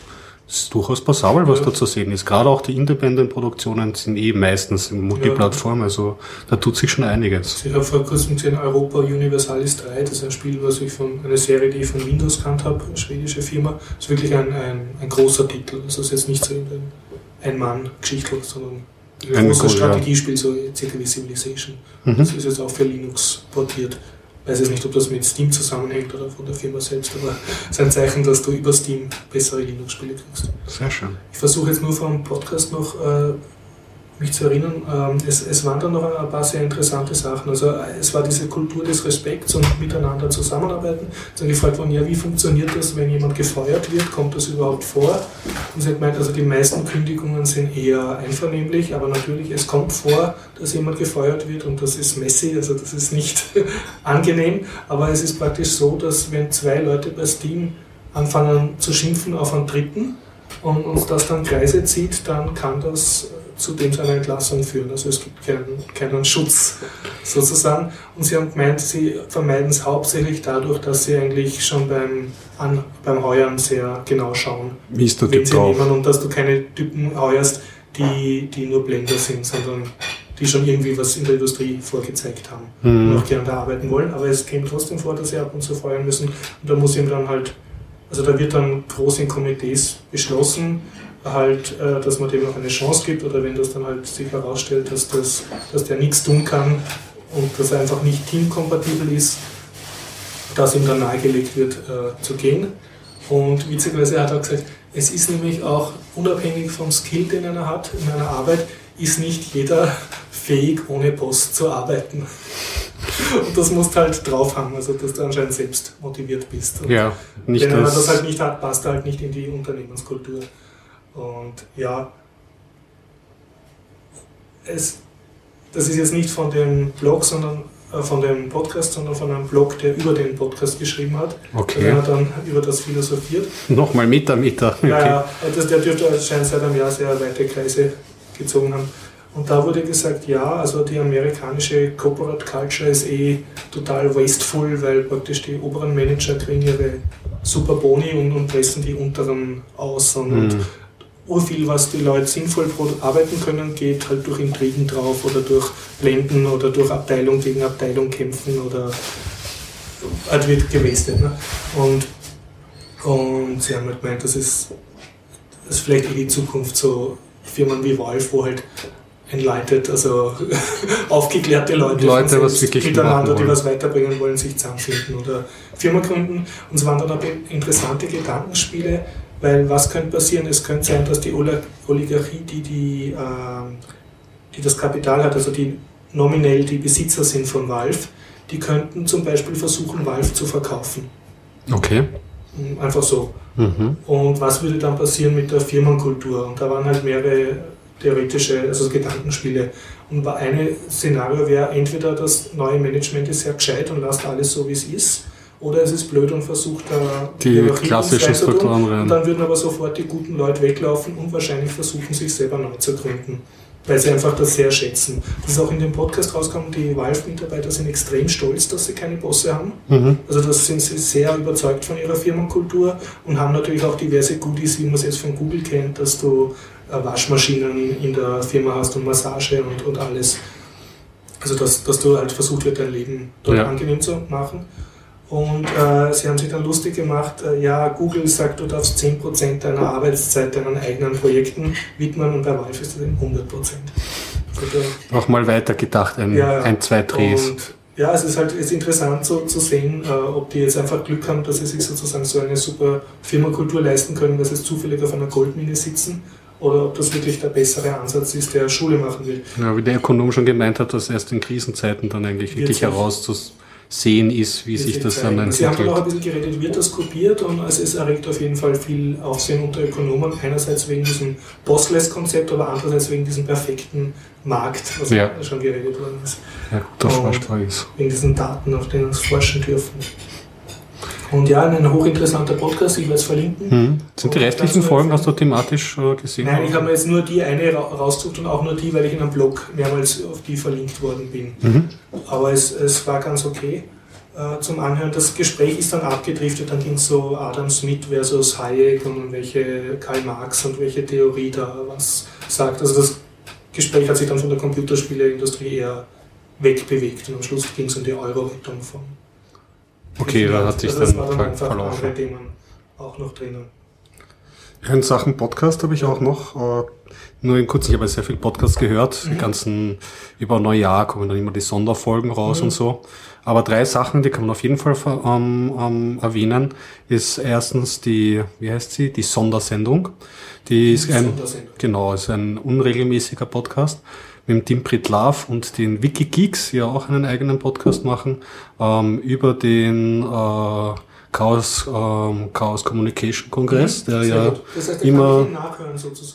ist durchaus passabel, was ja. da zu sehen ist. Gerade auch die Independent-Produktionen sind eh meistens in Multiplattform, also da tut sich schon einiges. Ich habe vor kurzem gesehen Europa Universalis 3, das ist ein Spiel, was ich von einer Serie, die ich von Windows kannt habe, eine schwedische Firma. Das ist wirklich ein, ein, ein großer Titel. Also es ist jetzt nicht so ein Ein-Mann-Geschichte, sondern ein, ein großes Strategiespiel, so circa wie Civilization. Mhm. Das ist jetzt auch für Linux portiert weiß jetzt nicht, ob das mit Steam zusammenhängt oder von der Firma selbst, aber es ist ein Zeichen, dass du über Steam bessere Linux-Spiele kriegst. Sehr schön. Ich versuche jetzt nur vor dem Podcast noch äh, mich zu erinnern, ähm, es, es waren dann noch ein paar sehr interessante Sachen. Also es war diese Kultur des Respekts und miteinander zusammenarbeiten. Dann gefragt worden, ja, wie funktioniert das, wenn jemand gefeuert wird? Kommt das überhaupt vor? Und sie hat gemeint, also die meisten Kündigungen sind eher einvernehmlich, aber natürlich, es kommt vor, dass jemand gefeuert wird und das ist messy, also das ist nicht (laughs) angenehm. Aber es ist praktisch so, dass wenn zwei Leute bei Steam anfangen zu schimpfen auf einen Dritten und uns das dann Kreise zieht, dann kann das zu dem seiner Entlassung führen. Also es gibt keinen, keinen Schutz sozusagen. Und sie haben gemeint, sie vermeiden es hauptsächlich dadurch, dass sie eigentlich schon beim, an, beim Heuern sehr genau schauen, Wie ist der Typ sie drauf? nehmen und dass du keine Typen heuerst, die, die nur Blender sind, sondern die schon irgendwie was in der Industrie vorgezeigt haben Mhm. und auch gerne da arbeiten wollen. Aber es käme trotzdem vor, dass sie ab und zu feuern müssen. Und da muss ihm dann halt, also da wird dann groß in Komitees beschlossen, halt, äh, dass man dem noch eine Chance gibt oder wenn das dann halt sich herausstellt, dass, das, dass der nichts tun kann und dass er einfach nicht teamkompatibel ist, dass ihm dann nahegelegt wird, äh, zu gehen. Und witzigerweise hat er gesagt, es ist nämlich auch unabhängig vom Skill, den er hat in einer Arbeit, ist nicht jeder fähig, ohne Boss zu arbeiten. (laughs) Und das musst halt drauf haben, also dass du anscheinend selbst motiviert bist. Und Ja, nicht wenn er das. das halt nicht hat, passt er halt nicht in die Unternehmenskultur. Und ja, es, das ist jetzt nicht von dem Blog, sondern äh, von dem Podcast, sondern von einem Blog, der über den Podcast geschrieben hat. Der okay. hat dann über das philosophiert. Nochmal Meter, Meter. Okay. Naja, das, der dürfte anscheinend seit einem Jahr sehr weite Kreise gezogen haben. Und da wurde gesagt, ja, also die amerikanische Corporate Culture ist eh total wasteful, weil praktisch die oberen Manager kriegen ihre super Boni und, und pressen die unteren aus. Und, und Urviel, was die Leute sinnvoll arbeiten können, geht halt durch Intrigen drauf oder durch Blenden oder durch Abteilung gegen Abteilung kämpfen oder halt wird gewastet. Ne? Und, und sie haben halt gemeint, das ist, das ist vielleicht die Zukunft, so Firmen wie Valve, wo halt enlightened, also (laughs) aufgeklärte Leute, Leute, was wirklich miteinander, die was weiterbringen wollen, sich zusammenfinden oder Firma gründen. Und es waren dann aber interessante Gedankenspiele, weil was könnte passieren? Es könnte sein, dass die Oligarchie, die, die, ähm, die das Kapital hat, also die nominell die Besitzer sind von Valve, die könnten zum Beispiel versuchen, Valve zu verkaufen. Okay. Einfach so. Mhm. Und was würde dann passieren mit der Firmenkultur? Und da waren halt mehrere theoretische, also Gedankenspiele. Und eine Szenario wäre entweder das neue Management ist sehr gescheit und lasst alles so wie es ist, oder es ist blöd und versucht da Die klassischen. Strukturen Und rein. dann würden aber sofort die guten Leute weglaufen und wahrscheinlich versuchen, sich selber neu zu gründen. Weil sie einfach das sehr schätzen. Das ist auch in dem Podcast rausgekommen, die Valve-Mitarbeiter sind extrem stolz, dass sie keine Bosse haben. Mhm. Also das sind sie sehr überzeugt von ihrer Firmenkultur und haben natürlich auch diverse Goodies, wie man es jetzt von Google kennt, dass du äh, Waschmaschinen in der Firma hast und Massage und, und alles. Also dass, dass du halt versucht wird, dein Leben dort Ja. angenehm zu machen. Und äh, sie haben sich dann lustig gemacht, äh, ja, Google sagt, du darfst 10% deiner Arbeitszeit deinen eigenen Projekten widmen und bei Valve ist das eben 100%. Also da- Auch mal weiter gedacht, ein, Ja, ein zwei Drehs. ja, es ist halt ist interessant so, zu sehen, äh, ob die jetzt einfach Glück haben, dass sie sich sozusagen so eine super Firmenkultur leisten können, dass sie zufällig auf einer Goldmine sitzen oder ob das wirklich der bessere Ansatz ist, der Schule machen will. Ja, wie der Ökonom schon gemeint hat, dass erst in Krisenzeiten dann eigentlich wirklich sich- herauszusehen ist, wie sich das dann zeigen. Sie haben auch entwickelt. ein bisschen geredet, wird das kopiert und also es erregt auf jeden Fall viel Aufsehen unter Ökonomen. Einerseits wegen diesem Bossless-Konzept, aber andererseits wegen diesem perfekten Markt, was Ja. schon geredet worden ist. Ja, Und- Vorschlag ist. wegen diesen Daten, auf denen sie forschen dürfen. Und ja, ein hochinteressanter Podcast, ich werde es verlinken. Mhm. Sind die restlichen Folgen, hast du thematisch äh, gesehen? Nein, ich habe mir jetzt nur die eine ra rausgesucht und auch nur die, weil ich in einem Blog mehrmals auf die verlinkt worden bin. Mhm. Aber es, es war ganz okay äh, zum Anhören. Das Gespräch ist dann abgedriftet, dann ging es so Adam Smith versus Hayek und welche Karl Marx und welche Theorie da was sagt. Also das Gespräch hat sich dann von der Computerspieleindustrie eher wegbewegt und am Schluss ging es um die Euro-Rettung von Okay, da hat sich also das dann dann einfach verlaufen. andere Themen auch noch drinnen. In Sachen Podcast habe ich auch noch, äh, nur in kurz, ich habe sehr viel Podcasts gehört, mhm. die ganzen, über Neujahr kommen dann immer die Sonderfolgen raus mhm. und so. Aber drei Sachen, die kann man auf jeden Fall ähm, ähm, erwähnen, ist erstens die, wie heißt sie, die Sondersendung. Die ist ein, genau, ist ein unregelmäßiger Podcast mit dem Tim Pritlav und den Wikigeeks, die ja auch einen eigenen Podcast machen, ähm, über den äh, Chaos, ähm, Chaos Communication Kongress, mhm, der ja das heißt, immer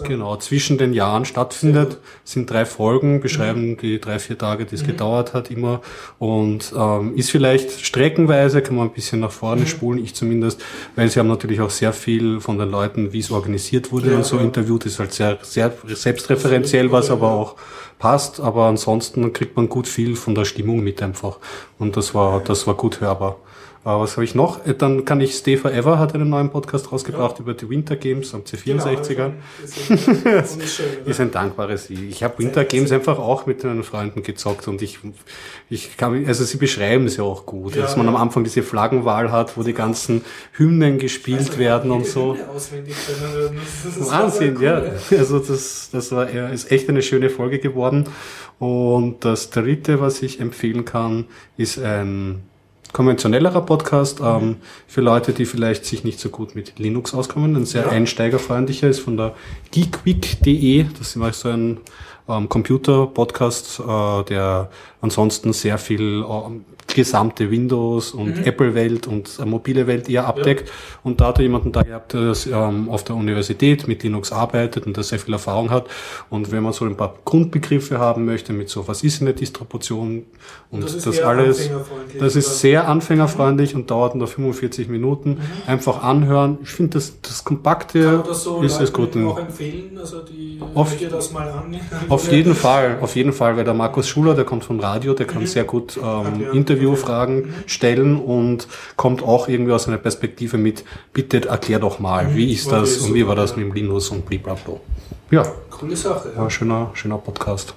genau zwischen den Jahren stattfindet. Sind drei Folgen, beschreiben mhm. die drei, vier Tage, die es mhm. gedauert hat, immer. Und ähm, ist vielleicht streckenweise, kann man ein bisschen nach vorne mhm. spulen, ich zumindest, weil sie haben natürlich auch sehr viel von den Leuten, wie es organisiert wurde ja, und so ja. interviewt, ist halt sehr, sehr selbstreferenziell, was aber auch passt, aber ansonsten kriegt man gut viel von der Stimmung mit einfach. Und das war, das war gut hörbar. Uh, was habe ich noch? Äh, dann kann ich Stay Forever hat einen neuen Podcast rausgebracht ja. über die Winter Games am C64er. Genau, ist, (laughs) ist ein dankbares Lied. Ich habe Winter Games einfach auch mit meinen Freunden gezockt und ich, ich kann, also sie beschreiben es ja auch gut, ja, dass man ja. am Anfang diese Flaggenwahl hat, wo die ganzen Hymnen gespielt also, werden und so. Wahnsinn, cool, ja. Also das, das war, ist echt eine schöne Folge geworden. Und das dritte, was ich empfehlen kann, ist ein konventionellerer Podcast ähm, für Leute, die vielleicht sich nicht so gut mit Linux auskommen. Ein sehr ja. einsteigerfreundlicher ist von der geekweek.de. Das ist so ein ähm, Computer-Podcast, äh, der ansonsten sehr viel äh, gesamte Windows und mhm. Apple-Welt und äh, mobile Welt eher abdeckt. Ja. Und da hat er jemanden da gehabt, der ähm, auf der Universität mit Linux arbeitet und der sehr viel Erfahrung hat. Und wenn man so ein paar Grundbegriffe haben möchte mit so, was ist eine Distribution und das, das alles, das ist sehr anfängerfreundlich mhm. und dauert nur 45 Minuten. Mhm. Einfach anhören. Ich finde, das, das Kompakte das so ist es gut. Auch empfehlen, also die, auf, das mal an. auf jeden Fall, auf jeden Fall, weil der Markus Schuler, der kommt vom Radio, der kann mhm. sehr gut ähm, Interviews Interviewfragen stellen und kommt auch irgendwie aus einer Perspektive mit, bitte erklär doch mal, mhm. wie ist das und wie war das mit dem Linus und blablabla. Ja. Coole Sache. Ja. schöner, schöner Podcast.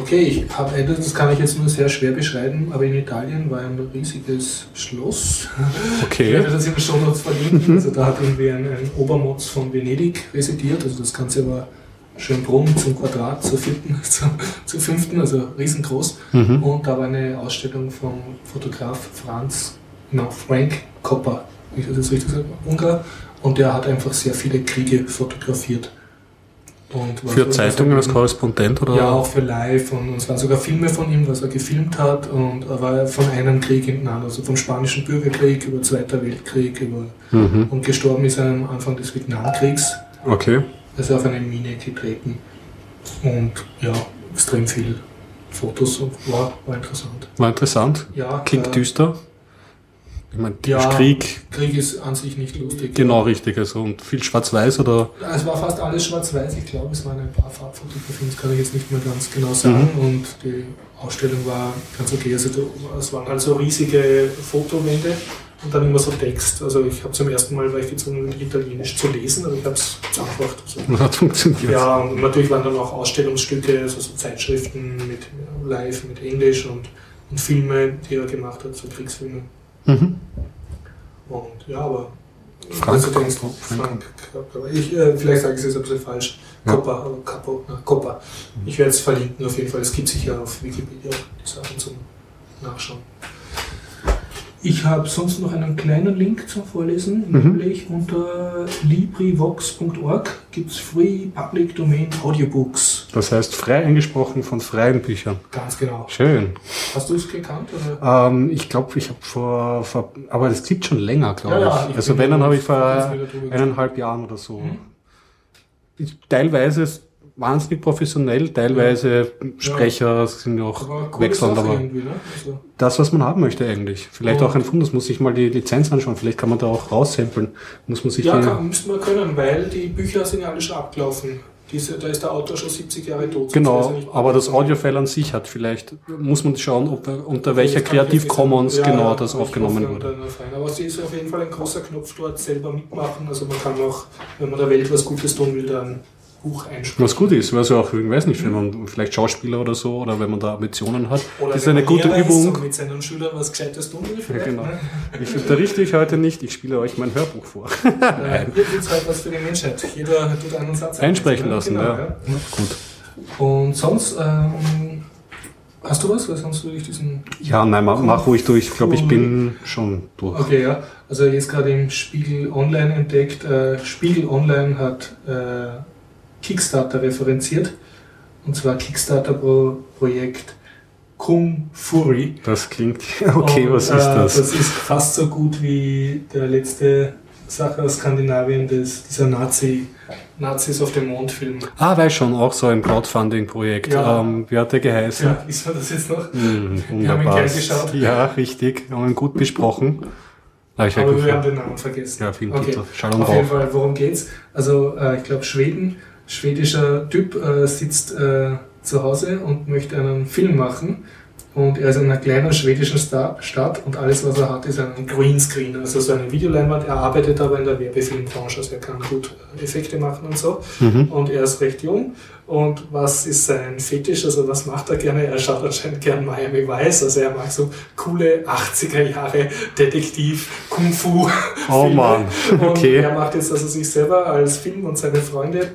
Okay, ich habe etwas, das kann ich jetzt nur sehr schwer beschreiben, aber in Italien war ein riesiges Schloss. Okay. (laughs) Ich werde das im Show Notes verlinken. Also da hat irgendwie ein, ein Obermotz von Venedig residiert. Also das Ganze war Schönbrunn zum Quadrat, zur vierten, (laughs) zur, zur fünften, also riesengroß. Mhm. Und da war eine Ausstellung vom Fotograf Franz, no, Frank Kopper, ich das richtig gesagt, Ungar. Und der hat einfach sehr viele Kriege fotografiert. für Zeitungen als Korrespondent oder? Ja, auch für Live und, und es waren sogar Filme von ihm, was er gefilmt hat und er war von einem Krieg in den anderen, also vom Spanischen Bürgerkrieg über Zweiter Weltkrieg über, mhm. und gestorben ist er am Anfang des Vietnamkriegs. Okay also auf eine Mine getreten und ja, extrem viel Fotos und war, war interessant. War interessant? Ja. Klingt äh, düster. Ich meine, ja, Krieg. Krieg ist an sich nicht lustig. Genau, ja. richtig. Also und viel Schwarz-Weiß oder? Es war fast alles Schwarz-Weiß. Ich glaube, es waren ein paar Farbfotografien, das kann ich jetzt nicht mehr ganz genau sagen. Mhm. Und die Ausstellung war ganz okay. Also es waren also riesige Fotowände und dann immer so Text. Also ich habe zum ersten Mal war ich gezwungen, Italienisch zu lesen, aber ich habe es gemacht. Also, (laughs) Hat funktioniert. Ja, und natürlich waren dann auch Ausstellungsstücke, also so Zeitschriften mit Live, mit Englisch und, und Filme, die er gemacht hat, so Kriegsfilme. Mhm. Und ja, aber Frank, also denkst, Frank, Frank ich, äh, vielleicht sage ich es jetzt ein bisschen falsch. Ja. Coppa, Capo, na, Coppa. Ich werde es verlinken auf jeden Fall. Es gibt sicher auf Wikipedia die Sachen zum Nachschauen. Ich habe sonst noch einen kleinen Link zum Vorlesen, mhm. nämlich unter librivox.org gibt es Free Public Domain Audiobooks. Das heißt frei eingesprochen von freien Büchern. Ganz genau. Schön. Hast du es gekannt? Oder? Ähm, ich glaube, ich habe vor, vor, aber das gibt schon länger, glaube ja, ich. Ja, ich. Also wenn, dann habe ich vor eineinhalb Jahren oder so. Mhm. Ich, teilweise wahnsinnig professionell, teilweise ja. Sprecher sind ja auch aber wechselnd, aber ne? also das, was man haben möchte eigentlich. Vielleicht ja. auch ein Fundus, muss sich mal die Lizenz anschauen, vielleicht kann man da auch raussamplen. Muss man sich ja, kann, müsste man können, weil die Bücher sind ja alle schon abgelaufen. Diese, da ist der Autor schon 70 Jahre tot. Genau, aber das Audiofile an sich hat vielleicht, muss man schauen, ob, unter welcher Creative Commons ja, genau das aufgenommen wurde. Aber es ist auf jeden Fall ein großer Knopf dort, selber mitmachen. Also man kann auch, wenn man der Welt was Gutes tun will, dann Buch einsprechen. Was gut ist, weil so auch, ich weiß nicht, wenn man vielleicht Schauspieler oder so, oder wenn man da Ambitionen hat, Oder das ist eine gute Übung. Mit seinen Schülern was Gescheites tun will. Ja, genau. ne? Ich unterrichte euch heute nicht, ich spiele euch mein Hörbuch vor. Äh, Hier gibt es halt was für die Menschheit. Jeder tut einen Satz Einsprechen ein. lassen, Genau, ja. Gut. Und sonst, ähm, hast du was? Weil sonst würde ich diesen. Ja, nein, mach, mach ruhig durch. Ich glaube, ich bin schon durch. Okay, ja. Also jetzt gerade im Spiegel Online entdeckt. Äh, Spiegel Online hat äh, Kickstarter referenziert. Und zwar Kickstarter-Projekt Kung Fury. Das klingt, (laughs) okay, Und, was ist äh, das? Das ist fast so gut wie der letzte Sache aus Skandinavien, das, dieser Nazi, Nazis auf dem Mond-Film. Ah, weiß schon, auch so ein Crowdfunding-Projekt. Ja. Ähm, wie hat der geheißen? Ja, ist man das jetzt noch? Hm, Wir haben ihn gleich geschaut. Ja, richtig. Haben ihn gut besprochen. Ah, ich Aber wir haben den Namen vergessen. Ja, Filmtitel. Okay. Schall und Auf jeden. Fall, worum geht's? Also, äh, ich glaube, Schweden, schwedischer Typ äh, sitzt äh, zu Hause und möchte einen Film machen. Und er ist in einer kleinen schwedischen Sta Stadt und alles, was er hat, ist ein Greenscreen, also so eine Videoleinwand. Er arbeitet aber in der Werbefilmbranche, also er kann gut äh, Effekte machen und so. Mhm. Und er ist recht jung. Und was ist sein Fetisch? Also was macht er gerne? Er schaut anscheinend gern Miami Vice. Also er mag so coole 80er Jahre Detektiv, Kung Fu. Oh. Mann, Und okay. er macht jetzt also sich selber als Film und seine Freunde.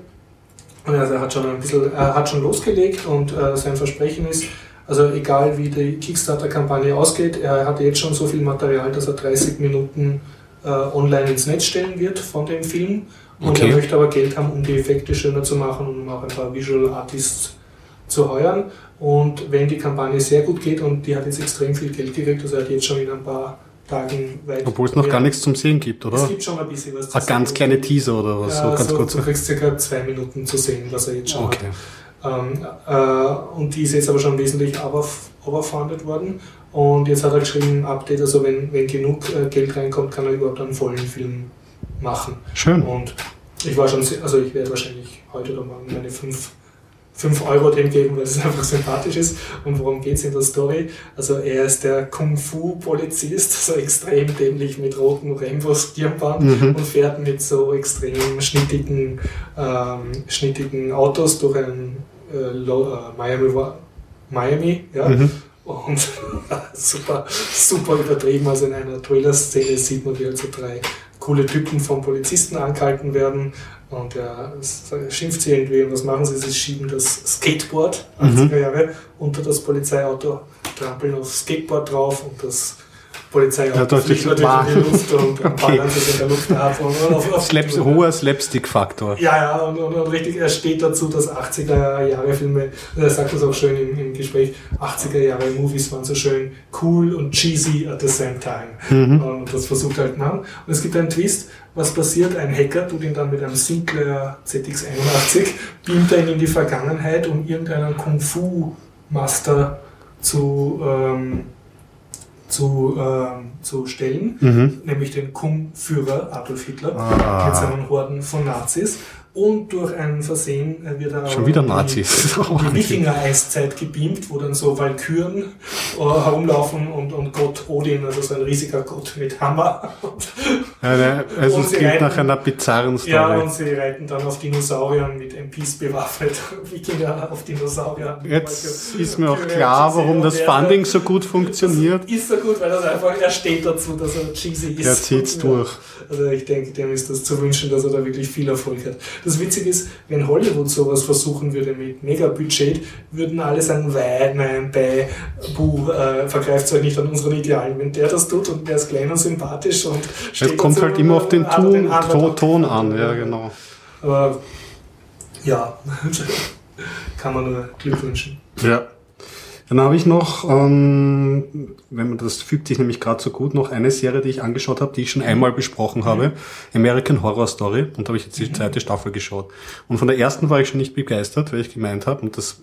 Also er hat schon ein bisschen, er hat schon losgelegt und äh, sein Versprechen ist, also egal wie die Kickstarter-Kampagne ausgeht, er hat jetzt schon so viel Material, dass er 30 Minuten äh, online ins Netz stellen wird von dem Film. Und Okay. er möchte aber Geld haben, um die Effekte schöner zu machen und um auch ein paar Visual Artists zu heuern. Und wenn die Kampagne sehr gut geht und die hat jetzt extrem viel Geld gekriegt, also er hat jetzt schon in ein paar Tagen weit. Obwohl es noch gar nichts zum Sehen gibt, Es oder? gibt schon ein bisschen was Ein ganz sehen. kleine Teaser oder was? so Ja, ganz so, kurz. du kriegst circa zwei Minuten zu sehen, was er jetzt schon Okay. hat. Ähm, äh, und die ist jetzt aber schon wesentlich overf- overfunded worden. Und jetzt hat er geschrieben, Update, also wenn, wenn genug äh, Geld reinkommt, kann er überhaupt einen vollen Film machen. Schön. Und ich war schon, sehr, also ich werde wahrscheinlich heute oder morgen meine 5 Euro dem geben, weil es einfach sympathisch ist. Und worum geht es in der Story? Also er ist der Kung-Fu-Polizist, so extrem dämlich mit rotem Rainbow-Stirnband Mhm. und fährt mit so extrem schnittigen, ähm, schnittigen Autos durch ein äh, äh, Miami, Miami ja. Mhm. Und (laughs) super, super übertrieben. Also in einer Trailer-Szene sieht man, wie halt so drei coole Typen vom Polizisten angehalten werden. Und er schimpft sie irgendwie. Und was machen sie? Sie schieben das Skateboard, 80er Jahre, unter das Polizeiauto, trampeln aufs Skateboard drauf und das Polizeiauto Ja, das fliegt natürlich in die. Luft und (laughs) Okay. ballern sich in der Luft ab. Und auf, auf Slaps, hoher Slapstick-Faktor. ja, ja, und, und, und richtig, er steht dazu, dass 80er Jahre Filme, er sagt das auch schön im, im Gespräch, 80er Jahre Movies waren so schön cool und cheesy at the same time. Mhm. Und das versucht halt man. Und es gibt einen Twist, was passiert? Ein Hacker tut ihn dann mit einem Sinclair ZX81, beamt er ihn in die Vergangenheit, um irgendeinen Kung-Fu-Master zu, ähm, zu, ähm, zu stellen Mhm. nämlich den Kung-Führer Adolf Hitler Ah. mit seinen Horden von Nazis. Und durch ein Versehen äh, wird er Schon wieder die- Nazis. die (laughs) Wikinger-Eiszeit gebeamt, wo dann so Walküren äh, herumlaufen und, und Gott Odin, also so ein riesiger Gott mit Hammer. (laughs) Eine, also Und es klingt reiten- nach einer bizarren Story. ja, und sie reiten dann auf Dinosauriern mit MPs bewaffnet. (laughs) Wikinger auf Dinosauriern. Jetzt ist mir auch klar, warum das Funding so gut funktioniert. Ist so gut, weil das einfach, er steht dazu, dass er cheesy ist. Der zieht's Ja. durch. Also ich denke, dem ist das zu wünschen, dass er da wirklich viel Erfolg hat. Das Witzige ist, wenn Hollywood sowas versuchen würde mit Megabudget, würden alle sagen, wei, nein, bei, buh, äh, vergreift euch nicht an unseren Idealen. Wenn der das tut und der ist klein und sympathisch und Es kommt halt immer auf den Ton, anderen Ton, Ton an, ja genau. Aber ja, (laughs) kann man nur Glück wünschen. Ja. Dann habe ich noch, ähm, wenn man das fügt sich nämlich gerade so gut, noch eine Serie, die ich angeschaut habe, die ich schon einmal besprochen habe, American Horror Story, und da habe ich jetzt die zweite Staffel geschaut. Und von der ersten war ich schon nicht begeistert, weil ich gemeint habe, und das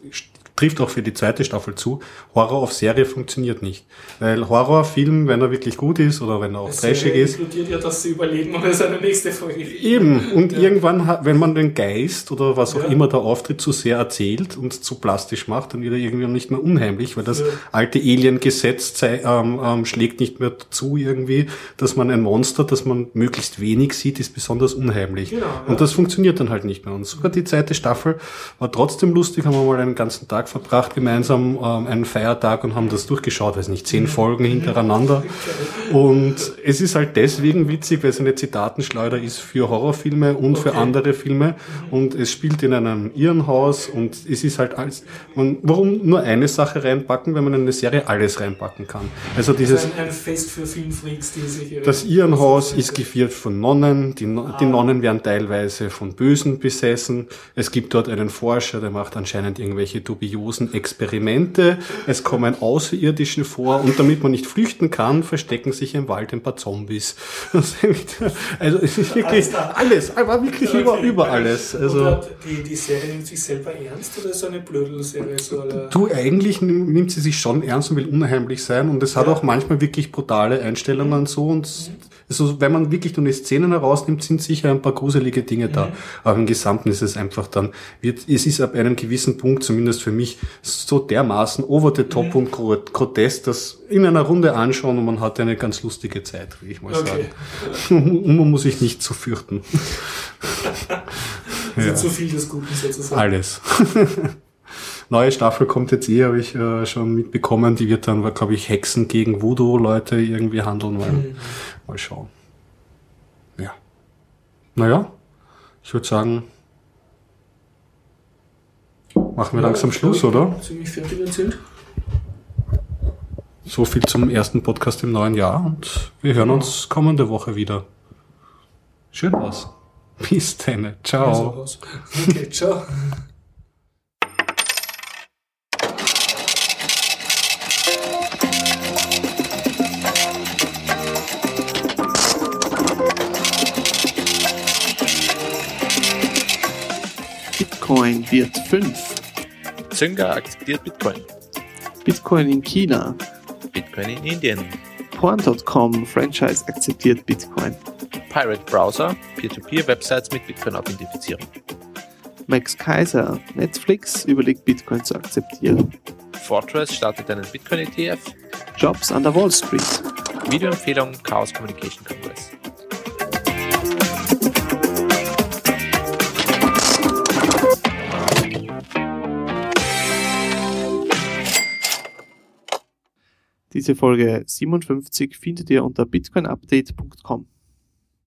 trifft auch für die zweite Staffel zu. Horror auf Serie funktioniert nicht. Weil Horrorfilm, wenn er wirklich gut ist oder wenn er auch trashig ist. inkludiert ja, dass sie überleben und es eine nächste Folge. Eben. Und ja. irgendwann, wenn man den Geist oder was auch ja. immer der Auftritt zu sehr erzählt und zu plastisch macht, dann wird er irgendwie nicht mehr unheimlich, weil das alte Alien-Gesetz ähm, ähm, schlägt nicht mehr zu irgendwie, dass man ein Monster, das man möglichst wenig sieht, ist besonders unheimlich. Genau, und das funktioniert dann halt nicht mehr. Und sogar die zweite Staffel war trotzdem lustig, haben wir mal einen ganzen Tag verbracht, gemeinsam ähm, einen Feiertag und haben das durchgeschaut, weiß nicht, zehn Folgen hintereinander. Und es ist halt deswegen witzig, weil es eine Zitatenschleuder ist für Horrorfilme und okay. für andere Filme. Und es spielt in einem Irrenhaus und es ist halt alles. Man, warum nur eine Sache reinpacken, wenn man in eine Serie alles reinpacken kann? Also dieses. ein, ein Fest für Filmfreaks, die sich. Das Irrenhaus ist geführt von Nonnen. Die, ah. die Nonnen werden teilweise von Bösen besessen. Es gibt dort einen Forscher, der macht anscheinend irgendwelche dubiosen Experimente. Es kommen Außerirdische vor und damit man nicht flüchten kann, verstecken sich im Wald ein paar Zombies. (laughs) Also es ist wirklich alles, aber wirklich okay. über, über alles. Also die, die Serie nimmt sich selber ernst oder ist so eine Blödel-Serie? So du, eigentlich nimmt sie sich schon ernst und will unheimlich sein und es hat ja. auch manchmal wirklich brutale Einstellungen mhm. so und also wenn man wirklich nur die Szenen herausnimmt, sind sicher ein paar gruselige Dinge da. Mhm. Aber im Gesamten ist es einfach dann, wird, es ist ab einem gewissen Punkt, zumindest für mich, so dermaßen over the top mhm. und grotesk, dass in einer Runde anschauen und man hat eine ganz lustige Zeit, will ich mal okay. sagen. (laughs) und man muss sich nicht zu fürchten. (laughs) also ja. zu viel des Guten sozusagen. Alles. (laughs) Neue Staffel kommt jetzt eh, habe ich äh, schon mitbekommen. Die wird dann, glaube ich, Hexen gegen Voodoo-Leute irgendwie handeln wollen. Mhm. Mal schauen. Ja. Naja, ich würde sagen, machen wir ja, langsam Schluss, oder? Ziemlich fertig erzählt. So viel zum ersten Podcast im neuen Jahr und wir hören uns kommende Woche wieder. Schön was. Bis dann. Ciao. Okay, ciao. Bitcoin wird 5. Zynga akzeptiert Bitcoin. Bitcoin in China. Bitcoin in Indien. Porn.com Franchise akzeptiert Bitcoin. Pirate Browser, Peer-to-Peer-Websites mit Bitcoin authentifizieren. Max Kaiser, Netflix überlegt Bitcoin zu akzeptieren. Fortress startet einen Bitcoin-ETF. Jobs an der Wall Street. Videoempfehlung Chaos Communication Congress. Diese Folge 57 findet ihr unter bitcoinupdate.com.